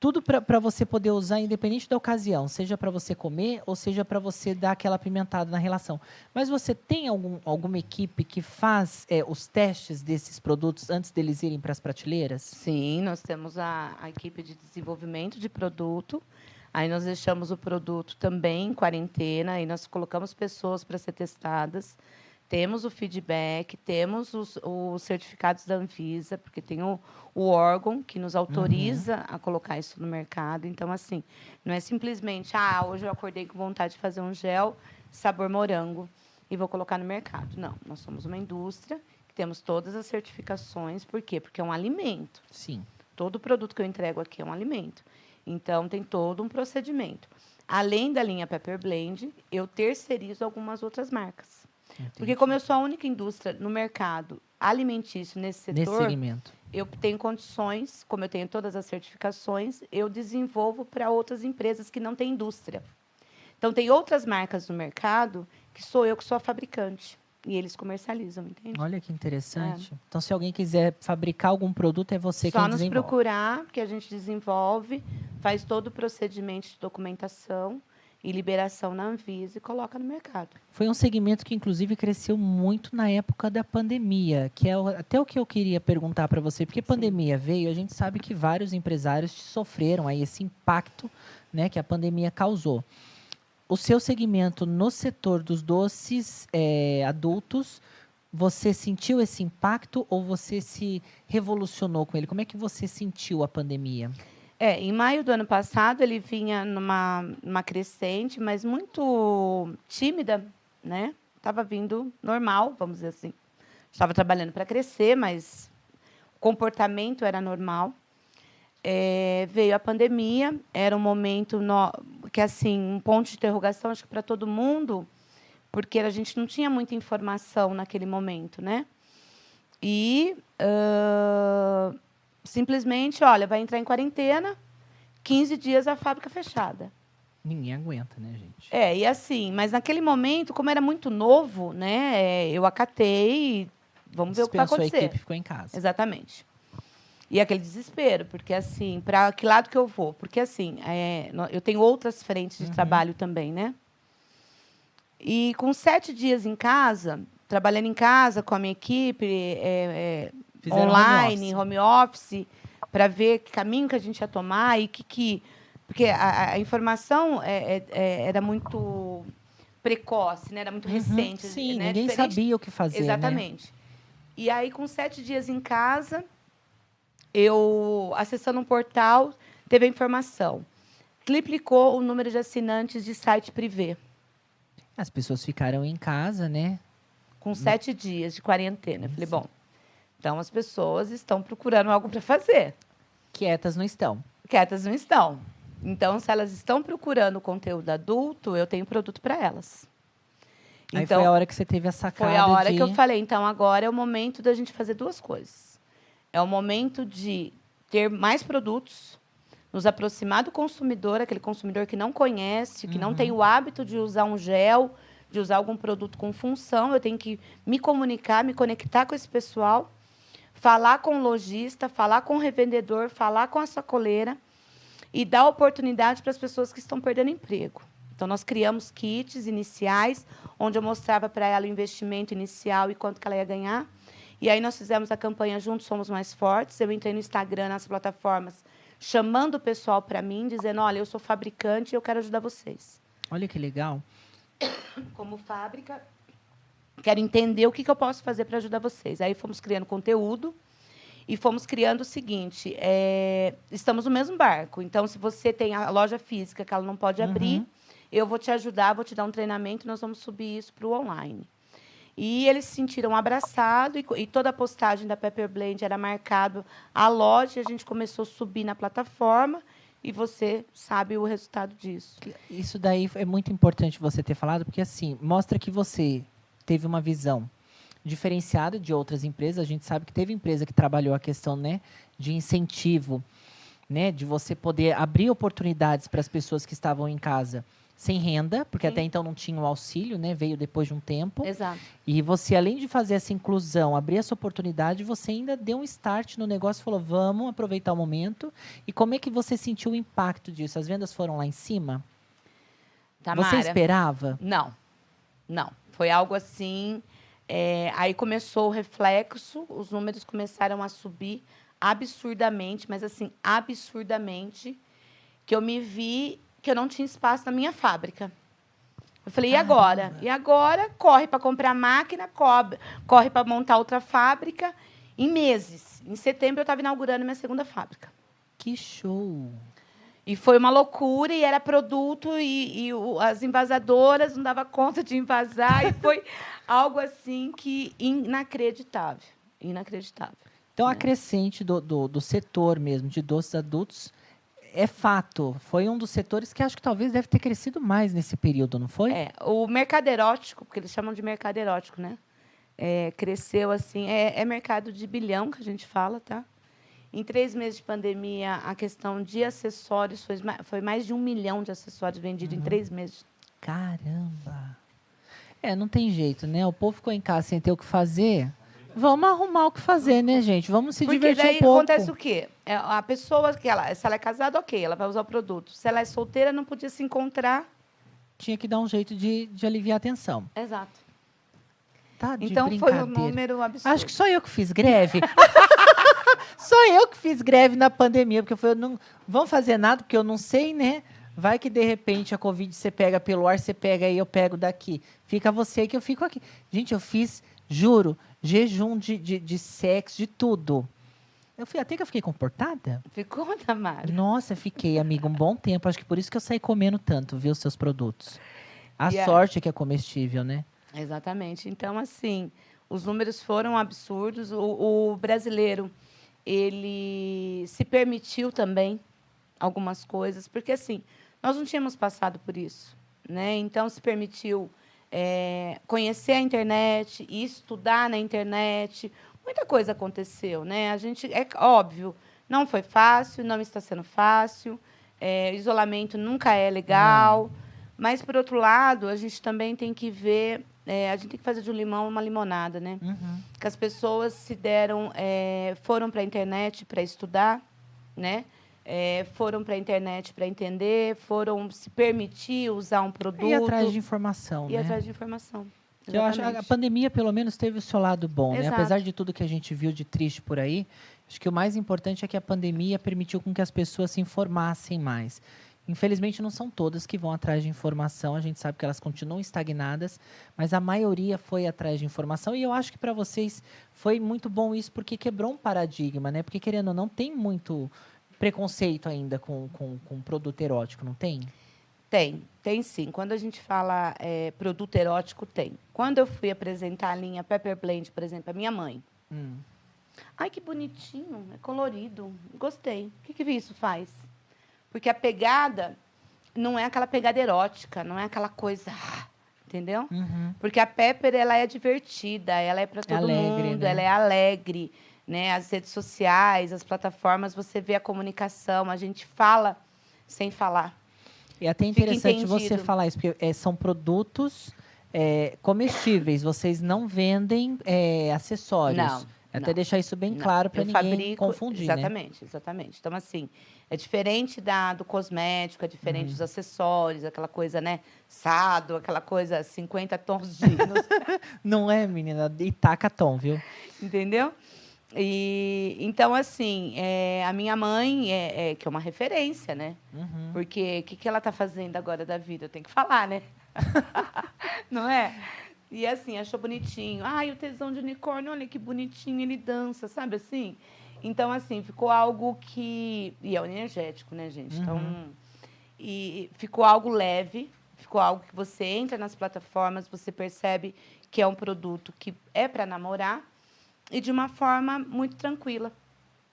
Tudo para você poder usar, independente da ocasião, seja para você comer ou seja para você dar aquela apimentada na relação. Mas você tem algum, alguma equipe que faz é, os testes desses produtos antes deles irem para as prateleiras? Sim, nós temos a, a equipe de desenvolvimento de produto. Aí nós deixamos o produto também em quarentena, aí nós colocamos pessoas para ser testadas. Temos o feedback, temos os, os certificados da Anvisa, porque tem o, o órgão que nos autoriza a colocar isso no mercado. Então, assim, não é simplesmente, ah, hoje eu acordei com vontade de fazer um gel sabor morango e vou colocar no mercado. Não, nós somos uma indústria que temos todas as certificações. Por quê? Porque é um alimento. Sim. Todo produto que eu entrego aqui é um alimento. Então, tem todo um procedimento. Além da linha Pepper Blend, eu terceirizo algumas outras marcas. Porque como eu sou a única indústria no mercado alimentício nesse Nesse setor, segmento. eu tenho condições, como eu tenho todas as certificações, eu desenvolvo para outras empresas que não têm indústria. Então, tem outras marcas no mercado que sou eu que sou a fabricante. E eles comercializam, entende? Olha que interessante. Então, se alguém quiser fabricar algum produto, é você É. Só quem nos desenvolve. procurar, que a gente desenvolve, faz todo o procedimento de documentação e liberação na Anvisa e coloca no mercado. Foi um segmento que, inclusive, cresceu muito na época da pandemia, que é até o que eu queria perguntar para você, porque a pandemia veio, a gente sabe que vários empresários sofreram aí esse impacto né, que a pandemia causou. O seu segmento no setor dos doces eh, adultos, você sentiu esse impacto ou você se revolucionou com ele? Como é que você sentiu a pandemia? É, em maio do ano passado ele vinha numa, numa crescente, mas muito tímida, né? Estava vindo normal, vamos dizer assim. Estava trabalhando para crescer, mas o comportamento era normal. É, veio a pandemia, era um momento no- que assim um ponto de interrogação acho que para todo mundo, porque a gente não tinha muita informação naquele momento, né? E ãh, simplesmente, olha, vai entrar em quarentena, 15 dias a fábrica fechada. Ninguém aguenta, né, gente? É, e assim, mas naquele momento, como era muito novo, né, é, eu acatei, vamos ver o que vai Dispensou a acontecer. equipe ficou em casa. Exatamente. E aquele desespero, porque assim, para que lado que eu vou? Porque assim, é, eu tenho outras frentes de trabalho também, né? E com sete dias em casa, trabalhando em casa com a minha equipe, é, é, online, home home office, para ver que caminho que a gente ia tomar e que. que porque a, a informação é, é, é, era muito precoce, né? era muito Uhum, recente. Sim, né? ninguém Diferente- sabia o que fazer. né? Exatamente. E aí, com sete dias em casa, eu, acessando um portal, teve a informação. Triplicou o número de assinantes de site privê, As pessoas ficaram em casa, né? com sete dias de quarentena. Eu falei, bom, então as pessoas estão procurando algo para fazer. Quietas não estão. Quietas não estão. Então, se elas estão procurando conteúdo adulto, eu tenho produto para elas. Aí Então, foi a hora que você teve a sacada Foi a hora de... que eu falei, então agora é o momento da gente fazer duas coisas. É o momento de ter mais produtos, nos aproximar do consumidor, aquele consumidor que não conhece, que não tem o hábito de usar um gel, de usar algum produto com função. Eu tenho que me comunicar, me conectar com esse pessoal, falar com o lojista, falar com o revendedor, falar com a sacoleira e dar oportunidade para as pessoas que estão perdendo emprego. Então, nós criamos kits iniciais, onde eu mostrava para ela o investimento inicial e quanto que ela ia ganhar. E aí nós fizemos a campanha Juntos Somos Mais Fortes. Eu entrei no Instagram, nas plataformas, chamando o pessoal para mim, dizendo, olha, eu sou fabricante e eu quero ajudar vocês. Olha que legal. Como fábrica, quero entender o que, que eu posso fazer para ajudar vocês. Aí fomos criando conteúdo e fomos criando o seguinte: é, estamos no mesmo barco. Então, se você tem a loja física que ela não pode abrir, Uhum. eu vou te ajudar, vou te dar um treinamento, nós vamos subir isso para o online. E eles se sentiram abraçados e, e toda a postagem da Pepper Blend era marcado a loja. A gente começou a subir na plataforma e você sabe o resultado disso. Isso daí é muito importante você ter falado, porque assim, mostra que você teve uma visão diferenciada de outras empresas. A gente sabe que teve empresa que trabalhou a questão né, de incentivo, né, de você poder abrir oportunidades para as pessoas que estavam em casa sem renda, porque Sim. até então não tinha o auxílio, né, veio depois de um tempo. Exato. E você, além de fazer essa inclusão, abrir essa oportunidade, você ainda deu um start no negócio e falou: vamos aproveitar o momento. E como é que você sentiu o impacto disso? As vendas foram lá em cima? Tamara. Você esperava? Não, não. Foi algo assim. é, aí começou o reflexo, os números começaram a subir absurdamente, mas assim, absurdamente, que eu me vi que eu não tinha espaço na minha fábrica. Eu falei, e agora? Caramba. E agora? Corre para comprar máquina, cobre, corre para montar outra fábrica em meses. Em setembro eu estava inaugurando minha segunda fábrica. Que show! E foi uma loucura, e era produto, e, e o- as invasadoras não dava conta de invasar, e foi algo assim que inacreditável. Inacreditável. Então, É. a crescente do, do, do setor mesmo de doces adultos é fato. Foi um dos setores que acho que talvez deve ter crescido mais nesse período, não foi? É, o mercado erótico, porque eles chamam de mercado erótico, né? É, cresceu assim, é, é mercado de bilhão que a gente fala, tá? Em três meses de pandemia, a questão de acessórios foi, foi mais de um milhão de acessórios vendidos em três meses. Caramba! É, não tem jeito, né? O povo ficou em casa sem ter o que fazer. Vamos arrumar o que fazer, né, gente? Vamos se Porque divertir daí um pouco. acontece o quê? É, A pessoa, que ela, se ela é casada, ok, ela vai usar o produto. Se ela é solteira, não podia se encontrar. Tinha que dar um jeito de, de aliviar a tensão. Exato. Tá de então foi um número absurdo. Acho que só eu que fiz greve. só eu que fiz greve na pandemia, porque eu falei, eu não vão fazer nada, porque eu não sei, né? Vai que de repente a Covid você pega pelo ar, você pega aí, eu pego daqui. Fica você que eu fico aqui. Gente, eu fiz, juro, jejum de, de, de sexo, de tudo. Eu fui até que eu fiquei comportada. Ficou, Tamara? Nossa, fiquei, amiga, um bom tempo. Acho que por isso que eu saí comendo tanto, viu, seus produtos. A sorte é que é comestível, né? Exatamente. Então, assim, os números foram absurdos. O, o brasileiro, ele se permitiu também algumas coisas, porque, assim, nós não tínhamos passado por isso, né? Então, se permitiu é, conhecer a internet, estudar na internet. Muita coisa aconteceu, né? A gente, é óbvio, não foi fácil, não está sendo fácil. É, isolamento nunca é legal. Mas, por outro lado, a gente também tem que ver, é, a gente tem que fazer de um limão uma limonada, né? Uhum. Que as pessoas se deram, é, foram para a internet para estudar, né? É, foram para a internet para entender, foram se permitir usar um produto E atrás de informação, e né? atrás de informação. Que eu acho a Exatamente. pandemia, pelo menos, teve o seu lado bom, né? Exato. Apesar de tudo que a gente viu de triste por aí, acho que o mais importante é que a pandemia permitiu com que as pessoas se informassem mais. Infelizmente, não são todas que vão atrás de informação, a gente sabe que elas continuam estagnadas, mas a maioria foi atrás de informação e eu acho que para vocês foi muito bom isso porque quebrou um paradigma, né? Porque, querendo ou não, tem muito preconceito ainda com, com, com produto erótico, não tem? Tem, tem sim. Quando a gente fala é, produto erótico, tem. Quando eu fui apresentar a linha Pepper Blend, por exemplo, a minha mãe. Hum. Ai, que bonitinho, é colorido. Gostei. O que, que isso faz? Porque a pegada não é aquela pegada erótica, não é aquela coisa. Entendeu? Uhum. Porque a Pepper ela é divertida, ela é para todo Alegre, mundo, né? ela é alegre, né? As redes sociais, as plataformas, você vê a comunicação, a gente fala sem falar. E é até interessante você falar isso, porque é, são produtos é, comestíveis, vocês não vendem é, acessórios. Não, Até não, deixar isso bem Não, claro para ninguém fabrico- confundir, né? Exatamente, exatamente. Então, assim, é diferente da, do cosmético, é diferente Uhum. dos acessórios, aquela coisa, né? Sado, aquela coisa 50 tons de Não é, menina? E taca tom, viu? entendeu? E, então, assim, é, a minha mãe, é, é, que é uma referência, né? Uhum. Porque o que, que ela está fazendo agora da vida? Eu tenho que falar, né? Não é? E assim, achou bonitinho. Ai, o tesão de unicórnio, olha que bonitinho, ele dança, sabe assim? Então, assim, ficou algo que. E é um energético, né, gente? Então. Uhum. E ficou algo leve, ficou algo que você entra nas plataformas, você percebe que é um produto que é para namorar e de uma forma muito tranquila.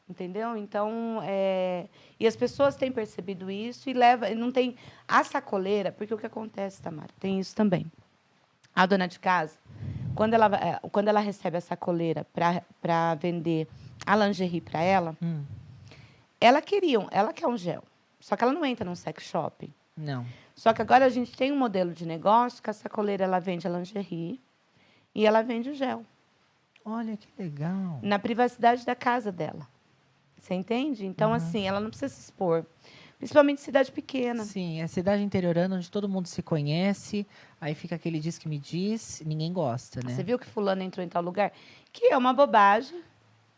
Entendeu? Então, é... e as pessoas têm percebido isso e leva, e não tem a sacoleira, porque o que acontece, Tamara, tem isso também. A dona de casa, quando ela, eh, quando ela recebe a sacoleira para vender a lingerie para ela, Hum, ela queria, ela quer um gel. Só que ela não entra num sex shop. não. Só que agora a gente tem um modelo de negócio que a sacoleira ela vende a lingerie e ela vende o gel Olha que legal. na privacidade da casa dela. Você entende? Então, Uhum. assim, ela não precisa se expor. Principalmente cidade pequena. Sim, é cidade interiorana onde todo mundo se conhece, aí fica aquele diz que me diz, ninguém gosta, né? Você viu que fulano entrou em tal lugar? Que é uma bobagem,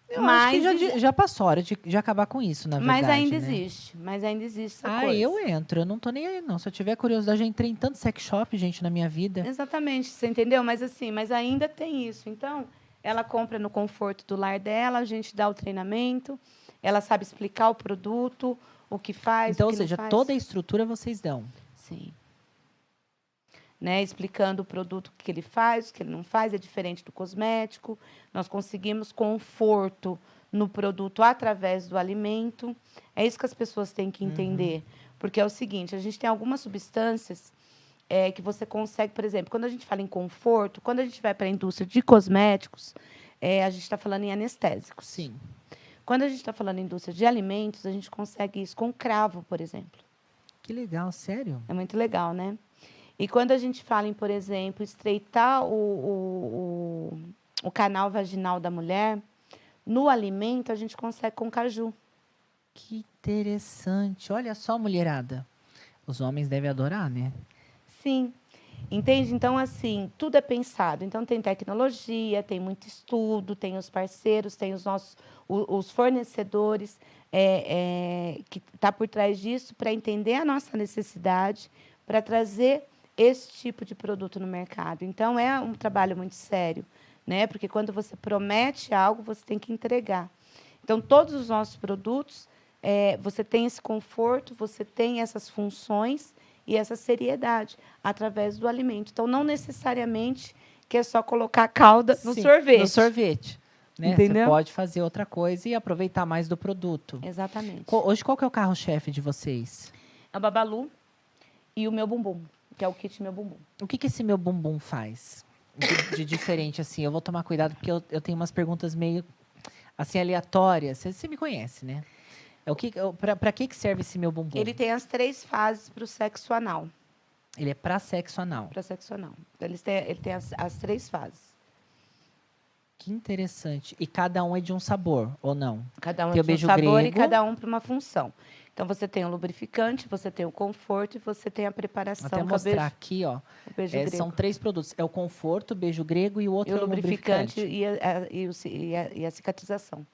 Eu mas, acho que já, já passou a hora de, de acabar com isso, na verdade. mas ainda né? existe. Mas ainda existe essa Ah, coisa. eu entro, eu não tô nem aí, não. Se eu tiver curiosidade, eu já entrei em tanto sex shop, gente, na minha vida. Exatamente, você entendeu? Mas assim, mas ainda tem isso. Então, ela compra no conforto do lar dela, a gente dá o treinamento, ela sabe explicar o produto, o que faz, Então, o ou que não seja, toda a estrutura vocês dão. Sim. Né, explicando o produto o que ele faz, o que ele não faz, é diferente do cosmético. Nós conseguimos conforto no produto através do alimento. É isso que as pessoas têm que entender. Porque é o seguinte, a gente tem algumas substâncias é, que você consegue, por exemplo, quando a gente fala em conforto, quando a gente vai para a indústria de cosméticos, é, a gente está falando em anestésicos. Sim. Quando a gente está falando em indústria de alimentos, a gente consegue isso com cravo, por exemplo. Que legal, sério? É muito legal, né? E quando a gente fala em, por exemplo, estreitar o, o, o, o canal vaginal da mulher, no alimento a gente consegue com caju. Que interessante. Olha só, mulherada. Os homens devem adorar, né? Sim. Entende? Então, assim, tudo é pensado. Então, tem tecnologia, tem muito estudo, tem os parceiros, tem os nossos os fornecedores é, é, que está por trás disso para entender a nossa necessidade, para trazer esse tipo de produto no mercado. Então, é um trabalho muito sério, né? Porque quando você promete algo, você tem que entregar. Então, todos os nossos produtos, é, você tem esse conforto, você tem essas funções e essa seriedade através do alimento. Então, não necessariamente que é só colocar a calda no Sim, sorvete. No sorvete. Né? Entendeu? Você pode fazer outra coisa e aproveitar mais do produto. Exatamente. Hoje, qual que é o carro-chefe de vocês? A Babalu e o meu bumbum, que é o kit meu bumbum. O que, que esse meu bumbum faz de, de diferente, assim? Eu vou tomar cuidado, porque eu, eu tenho umas perguntas meio, assim, aleatórias. Você, você me conhece, né? É o que, pra, pra que, que serve esse meu bumbum? Ele tem as três fases para o sexo anal. Ele é pra sexo anal. Para sexo anal. Eles têm, ele tem as, as três fases. Que interessante. E cada um é de um sabor, ou não? Cada um Tem é de um sabor e grego. cada um para uma função. Então você tem o lubrificante, você tem o conforto e você tem a preparação Até com a mostrar beijo, aqui, ó. o beijo É, grego. são três produtos. É o conforto, o beijo grego e o outro e o é o lubrificante, lubrificante. E, a, e o e a- e a cicatrização.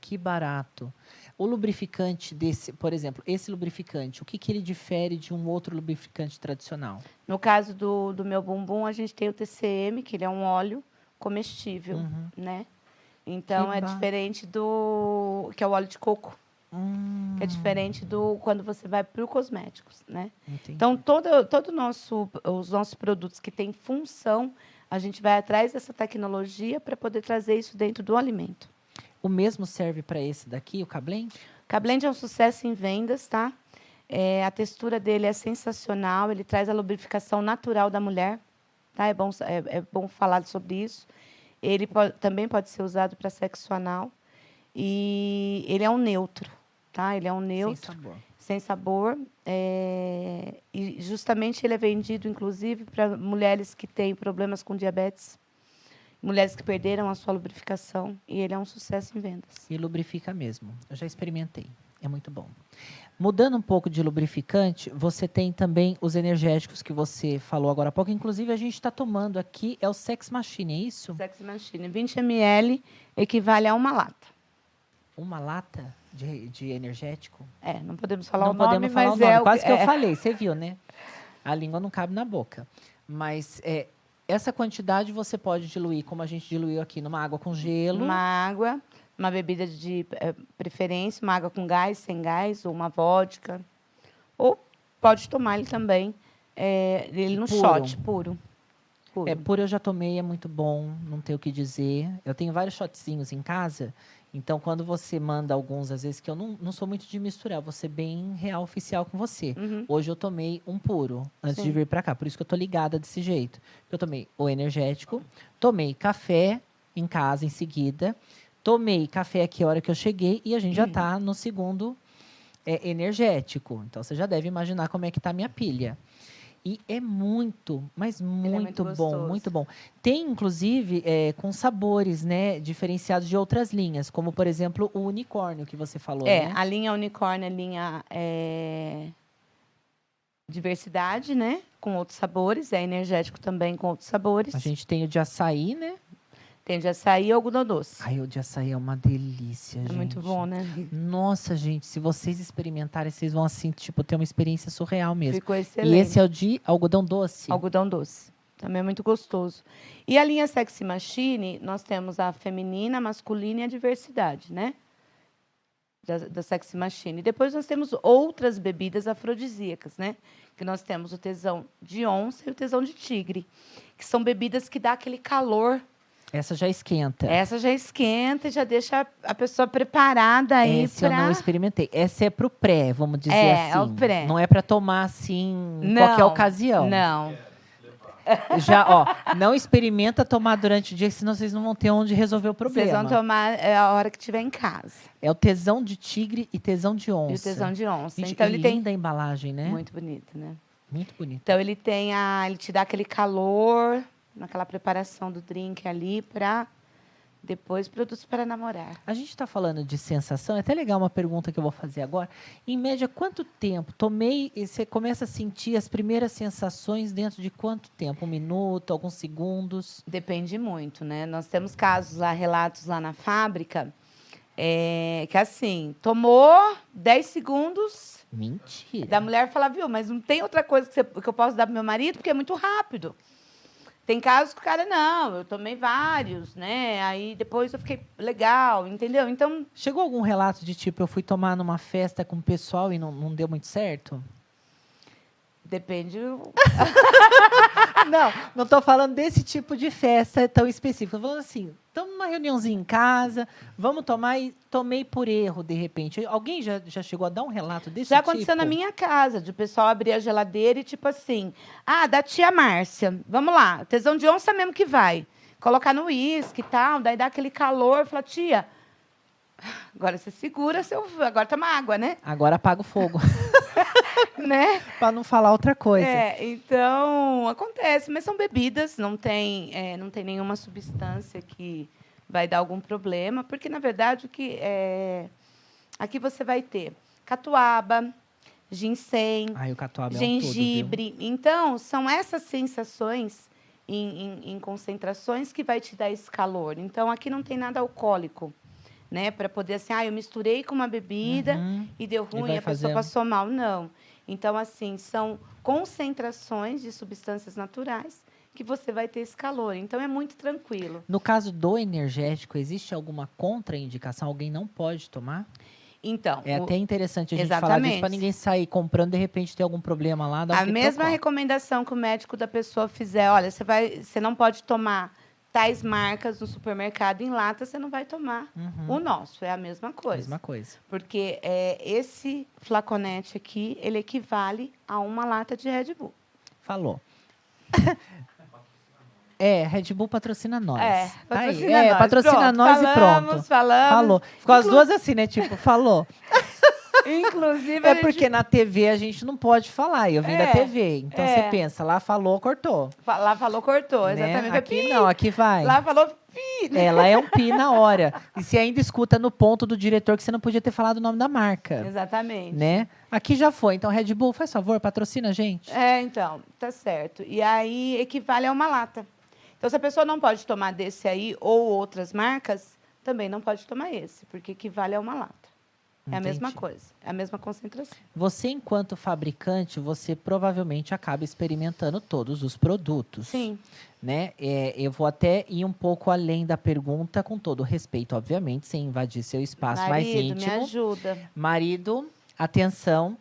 Que barato. O lubrificante desse, por exemplo, esse lubrificante, o que, que ele difere de um outro lubrificante tradicional? No caso do, do meu bumbum, a gente tem o TCM, que ele é um óleo comestível, Uhum. né? Então Que é ba- diferente do que é o óleo de coco, Hum, que é diferente do quando você vai para os cosméticos, né? entendi. Então todo todo nosso os nossos produtos que têm função, a gente vai atrás dessa tecnologia para poder trazer isso dentro do alimento. O mesmo serve para esse daqui, o Cablend? Cablend é um sucesso em vendas, tá? É, a textura dele é sensacional, ele traz a lubrificação natural da mulher, tá? É bom, é, é bom falar sobre isso. Ele po- também pode ser usado para sexo anal e ele é um neutro, tá? Ele é um Sem neutro, sabor. sem sabor, é, e justamente ele é vendido, inclusive, para mulheres que têm problemas com diabetes, mulheres que perderam a sua lubrificação, e ele é um sucesso em vendas. E lubrifica mesmo. Eu já experimentei. É muito bom. Mudando um pouco de lubrificante, você tem também os energéticos que você falou agora há pouco. Inclusive, a gente está tomando aqui, é o Sex Machine, é isso? Sex Machine, 20 ml equivale a uma lata. Uma lata de, de energético? É, não podemos falar não o nome, podemos falar mas o nome. é o Quase que eu é. falei, você viu, né? A língua não cabe na boca. Mas é, essa quantidade você pode diluir, como a gente diluiu aqui, numa água com gelo. Uma água, uma bebida de eh, preferência, uma água com gás, sem gás, ou uma vodka. Ou pode tomar ele também, eh, ele no Puro. shot, puro. Puro. É, puro eu já tomei, é muito bom, não tenho o que dizer. Eu tenho vários shotzinhos em casa, então quando você manda alguns, às vezes, que eu não, não sou muito de misturar, vou ser bem real oficial com você. Uhum. Hoje eu tomei um puro antes de Sim. vir para cá, por isso que eu tô ligada desse jeito. Eu tomei o energético, tomei café em casa em seguida, tomei café aqui a hora que eu cheguei e a gente Uhum. já tá no segundo é, energético. Então você já deve imaginar como é que tá a minha pilha. E é muito, mas muito, muito bom, gostoso. muito bom. Tem, inclusive, é, com sabores, né, diferenciados de outras linhas, como, por exemplo, o unicórnio que você falou, É, né? a linha unicórnio é linha eh, diversidade, né? Com outros sabores, é energético também com outros sabores. A gente tem o de açaí, né? Tem de açaí e algodão doce. Ai, o de açaí é uma delícia, é gente. muito bom, né? Nossa, gente, se vocês experimentarem, vocês vão, assim, tipo, ter uma experiência surreal mesmo. Ficou excelente. E esse é o de algodão doce? Algodão doce. Também é muito gostoso. E a linha Sexy Machine, nós temos a feminina, a masculina e a diversidade, né? Da, da Sexy Machine. E depois nós temos outras bebidas afrodisíacas, né? Que nós temos o tesão de onça e o tesão de tigre. Que são bebidas que dá aquele calor. Essa já esquenta. Essa já esquenta e já deixa a- pessoa preparada aí Essa eu não experimentei. Essa é pro pré, vamos dizer É, assim. é o pré. Não é para tomar assim em qualquer ocasião. Não. Já, ó, não experimenta tomar durante o dia, senão vocês não vão ter onde resolver o problema. Vocês vão tomar é, a hora que estiver em casa. É o tesão de tigre e tesão de onça. E o tesão de onça. Gente, então ele tem linda a embalagem, né? Muito, muito bonito, né? bonito. Então ele tem a, ele te dá aquele calor naquela preparação do drink ali para depois produtos para namorar. A gente está falando de sensação, é até legal uma pergunta que eu vou fazer agora. Em média, quanto tempo? Tomei e você começa a sentir as primeiras sensações dentro de quanto tempo? Um minuto, alguns segundos? Depende muito, né? Nós temos casos lá, relatos lá na fábrica, é, que assim, tomou 10 segundos, Mentira. da mulher fala, viu, mas não tem outra coisa que, você- que eu posso dar pro meu marido, porque é muito rápido. Tem casos que o cara, não, eu tomei vários, né? Aí depois eu fiquei legal, entendeu? Então, Chegou algum relato de tipo, eu fui tomar numa festa com o pessoal e não, não deu muito certo? Depende. Não, não estou falando desse tipo de festa tão específica. Estou falando assim, estamos numa reuniãozinha em casa, vamos tomar e tomei por erro, de repente. Alguém já, já chegou a dar um relato desse Já tipo? aconteceu na minha casa, de o pessoal abrir a geladeira e tipo assim, ah, da tia Márcia, vamos lá, tesão de onça mesmo que vai. Colocar no uísque e tal, daí dá aquele calor, fala, tia, agora você segura seu. Agora toma água, né? Agora apaga o fogo, né? para não falar outra coisa. É, então acontece, mas são bebidas, não tem, é, não tem nenhuma substância que vai dar algum problema, porque na verdade o que é aqui você vai ter catuaba, ginseng, Ai, catuaba gengibre. é um tudo, então, são essas sensações em, em- em concentrações que vai te dar esse calor. Então, aqui não tem nada alcoólico, né? Para poder assim, ah, eu misturei com uma bebida Uhum. e deu E ruim, vai a pessoa fazendo. passou mal. Não. Então, assim, são concentrações de substâncias naturais que você vai ter esse calor. Então, é muito tranquilo. No caso do energético, existe alguma contraindicação? Alguém não pode tomar? Então, É até interessante a gente falar disso Exatamente. para ninguém sair comprando de repente ter algum problema lá. A mesma recomendação que o médico da pessoa fizer, olha, você vai, você não pode tomar tais marcas no supermercado em lata, você não vai tomar Uhum. o nosso, é a mesma coisa. Mesma coisa. Porque é, esse flaconete aqui, ele equivale a uma lata de Red Bull. Falou. É, Red Bull patrocina nós. É, Tá aí. patrocina É, nós. patrocina Pronto, nós e falamos, pronto. Falamos, Falou. Ficou as duas assim, né? Tipo, falou. Inclusive, É gente porque na TV a gente não pode falar. Eu vim É, da TV. Então é. você pensa, lá falou, cortou. lá falou, cortou, né? exatamente. Aqui Pi! não, aqui vai. Lá falou, pi! Ela é um pi na hora. E você ainda escuta no ponto do diretor que você não podia ter falado o nome da marca. Exatamente. Né? Aqui já foi. Então, Red Bull, faz favor, patrocina a gente. É, então, tá certo. E aí equivale a uma lata. Então, se a pessoa não pode tomar desse aí ou outras marcas, também não pode tomar esse, porque equivale a uma lata. É a mesma coisa, é a mesma concentração. Você, enquanto fabricante, você provavelmente acaba experimentando todos os produtos. Sim, Né? É, eu vou até ir um pouco além da pergunta, com todo respeito, obviamente, sem invadir seu espaço mais marido, me íntimo. ajuda. Marido, atenção.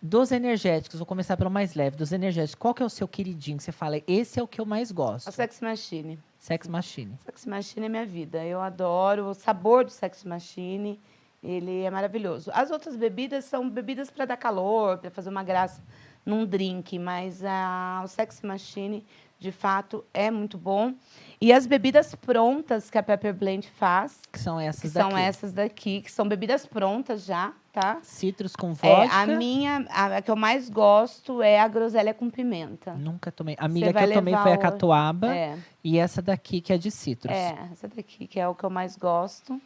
Dos energéticos, vou começar pelo mais leve. Dos energéticos, qual que é o seu queridinho? que Você fala, esse é o que eu mais gosto. A Sex Machine. Sex Machine. Sex Machine é minha vida. Eu adoro o sabor do Sex Machine. Ele é maravilhoso. As outras bebidas são bebidas para dar calor, para fazer uma graça num drink, mas a, o Sex Machine, de fato, é muito bom. E as bebidas prontas que a Pepper Blend faz, Que são essas que são daqui. essas daqui, que são bebidas prontas já, tá? Citrus com É, vodka. a minha, a, a que eu mais gosto é a groselha com pimenta. Nunca tomei. A amiga que eu tomei foi a catuaba. É. E essa daqui que é de citrus. É, essa daqui que é o que eu mais gosto.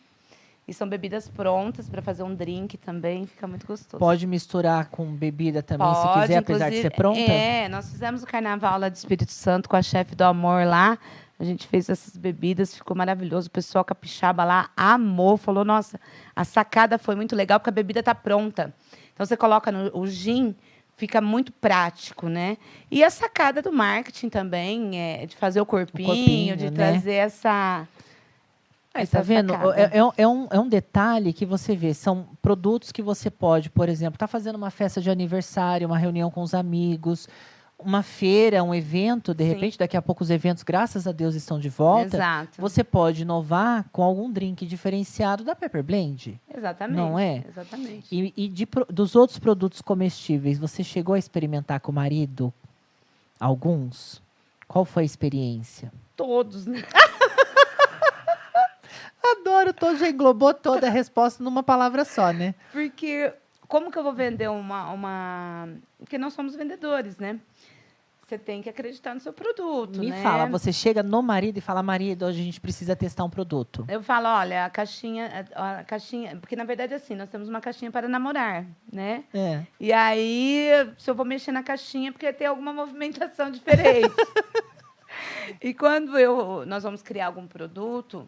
E são bebidas prontas para fazer um drink também, fica muito gostoso. Pode misturar com bebida também, se Pode, quiser, apesar de ser pronta? É, nós fizemos o carnaval lá de Espírito Santo com a chefe do amor lá. A gente fez essas bebidas, ficou maravilhoso. O pessoal capixaba lá amou, falou: nossa, a sacada foi muito legal porque a bebida está pronta. Então você coloca no o gin, fica muito prático, né? E a sacada do marketing também, é, de fazer o corpinho, corpinho, de né? trazer essa. Aí, essa tá vendo? sacada. É, é um- é um, é um detalhe que você vê. São produtos que você pode, por exemplo, tá fazendo uma festa de aniversário, uma reunião com os amigos, uma feira, um evento, de Sim. repente, daqui a pouco os eventos, graças a Deus, estão de volta. Exato. Você pode inovar com algum drink diferenciado da Pepper Blend. Exatamente. Não é? Exatamente. E, e de dos outros produtos comestíveis, você chegou a experimentar com o marido alguns? Qual foi a experiência? Todos, né? Adoro, todo já englobou toda a resposta numa palavra só, né? Porque como que eu vou vender uma, uma... Porque nós somos vendedores, né? Você tem que acreditar no seu produto, Me né? fala, você chega no marido e fala, marido, hoje a gente precisa testar um produto. Eu falo, olha, a caixinha, a a caixinha, porque na verdade assim, nós temos uma caixinha para namorar, né? É. E aí, se eu vou mexer na caixinha, é porque tem alguma movimentação diferente. e quando eu, nós vamos criar algum produto,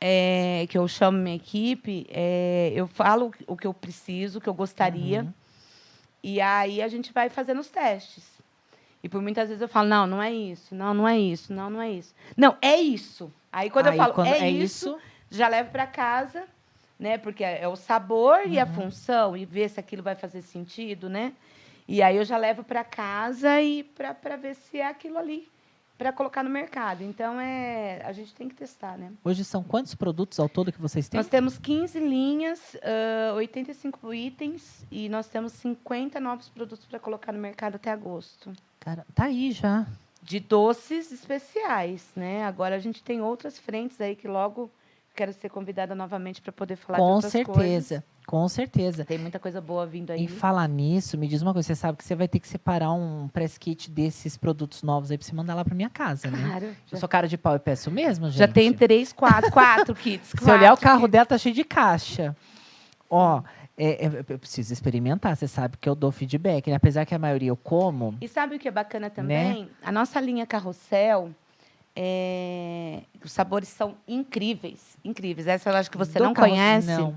é, que eu chamo minha equipe, é, eu falo o que eu preciso, o que eu gostaria, Uhum. e aí a gente vai fazendo os testes. E por muitas vezes eu falo, não, não é isso, não, não é isso, não, não é isso. Não, é isso. Aí quando Aí, eu falo, quando é, isso, já levo para casa, né? Porque é é o sabor e a Uhum. função e ver se aquilo vai fazer sentido, né? E aí eu já levo para casa e para ver se é aquilo ali para colocar no mercado. Então é, a gente tem que testar, né? Hoje são quantos produtos ao todo que vocês têm? Nós temos 15 linhas, ah, 85 itens e nós temos 50 novos produtos para colocar no mercado até agosto. Cara, tá aí já. De doces especiais, né? Agora a gente tem outras frentes aí que logo quero ser convidada novamente para poder falar de Com outras certeza. coisas. Com certeza. Tem muita coisa boa vindo aí. Em falar nisso, me diz uma coisa, você sabe que você vai ter que separar um press kit desses produtos novos aí pra você mandar lá pra minha casa, né? Claro. Eu sou cara de pau e peço mesmo, gente. já tem três, quatro, quatro kits. Se olhar o quatro carro kits. dela, tá cheio de caixa. Ó, é, é, eu preciso experimentar, você sabe que eu dou feedback, né? Apesar que a maioria eu como. E sabe o que é Né? bacana também? A nossa linha carrossel, é, os sabores são incríveis. Incríveis. Essa eu acho que você do não conhece. Não.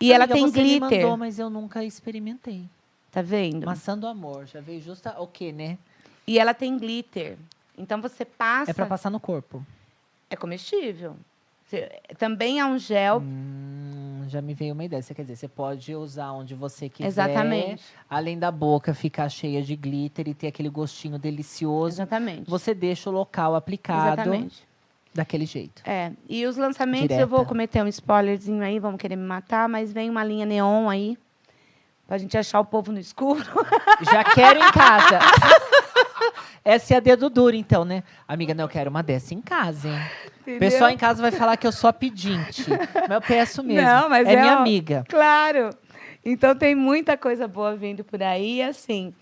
E ela tem você me glitter. mandou, mas eu nunca experimentei. Tá vendo? Maçã do amor, já veio justa o quê, né? E ela tem glitter. Então você passa. É pra passar no corpo. É comestível. Você- Também é um gel. Hum, já me veio uma ideia. Você quer dizer, você pode usar onde você quiser. Exatamente. Além da boca ficar cheia de glitter e ter aquele gostinho delicioso. Exatamente. Você deixa o local aplicado Exatamente. Daquele jeito. É. E os lançamentos, Direta. eu vou cometer um spoilerzinho aí, vamos querer me matar, mas vem uma linha neon aí. Pra gente achar o povo no escuro. Já quero em casa. Essa é a dedo duro, então, né? Amiga, não, eu quero uma dessa em casa, hein? O pessoal em casa vai falar que eu sou a pedinte. Mas eu peço mesmo. Não, mas é, é minha ó- amiga. Claro. Então tem muita coisa boa vindo por aí, assim.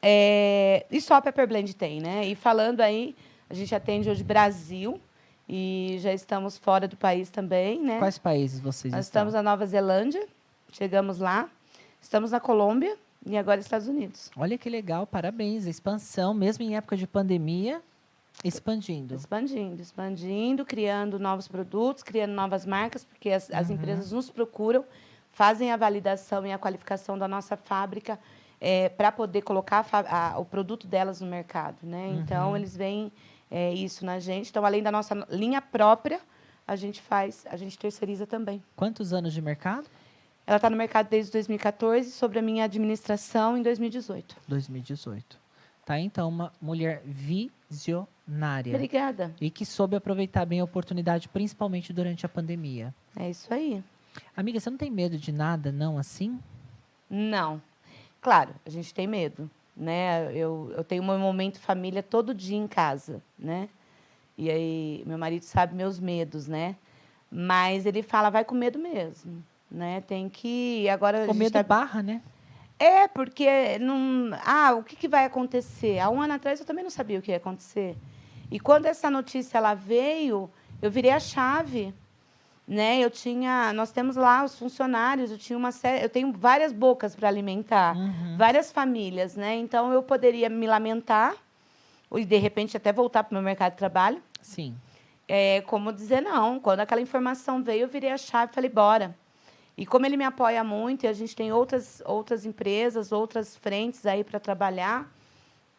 é, E só a Pepper Blend tem, né? E falando aí, a gente atende hoje Brasil e já estamos fora do país também, né? Quais países vocês Nós estão? estamos na Nova Zelândia, chegamos lá. Estamos na Colômbia e agora Estados Unidos. Olha que legal, parabéns. A expansão, mesmo em época de pandemia, expandindo. Expandindo, expandindo, criando novos produtos, criando novas marcas, porque as, as empresas nos procuram, fazem a validação e a qualificação da nossa fábrica para poder colocar a a- o produto delas no mercado. Né? Então, eles veem é, isso na gente. Então, além da nossa linha própria, a gente faz, a gente terceiriza também. Quantos anos de mercado? Ela está no mercado desde 2014, sobre a minha administração em 2018. 2018. Tá, então, uma mulher visionária. Obrigada. E que soube aproveitar bem a oportunidade, principalmente durante a pandemia. É isso aí. Amiga, você não tem medo de nada, não, assim? Não. Claro, a gente tem medo, né? Eu, eu tenho meu momento família todo dia em casa, né? E aí, meu marido sabe meus medos, né? Mas ele fala, vai com medo mesmo, né? Tem que... Agora Com medo tá- barra, né? É, porque não. Ah, o que, que vai acontecer? Há um ano atrás eu também não sabia o que ia acontecer. E quando essa notícia ela veio, eu virei a chave. Né? Eu tinha. Nós temos lá os funcionários, eu tinha uma série. Eu tenho várias bocas para alimentar, Uhum. várias famílias, né? Então eu poderia me lamentar, e de repente até voltar para o meu mercado de trabalho. Sim. É, como dizer não. Quando aquela informação veio, eu virei a chave e falei, bora. E como ele me apoia muito, e a gente tem outras, outras empresas, outras frentes aí para trabalhar.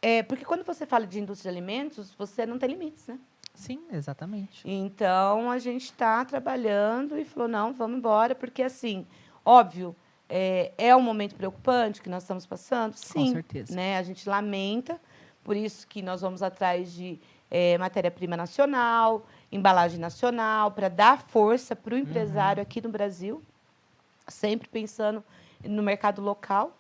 É, porque quando você fala de indústria de alimentos, você não tem limites, né? Sim, exatamente. Então, a gente está trabalhando e falou, não, vamos embora, porque, assim, óbvio, é, é um momento preocupante que nós estamos passando, sim. certeza. Né? A gente lamenta, por isso que nós vamos atrás de é, matéria-prima nacional, embalagem nacional, para dar força para o empresário aqui no Brasil, sempre pensando no mercado local,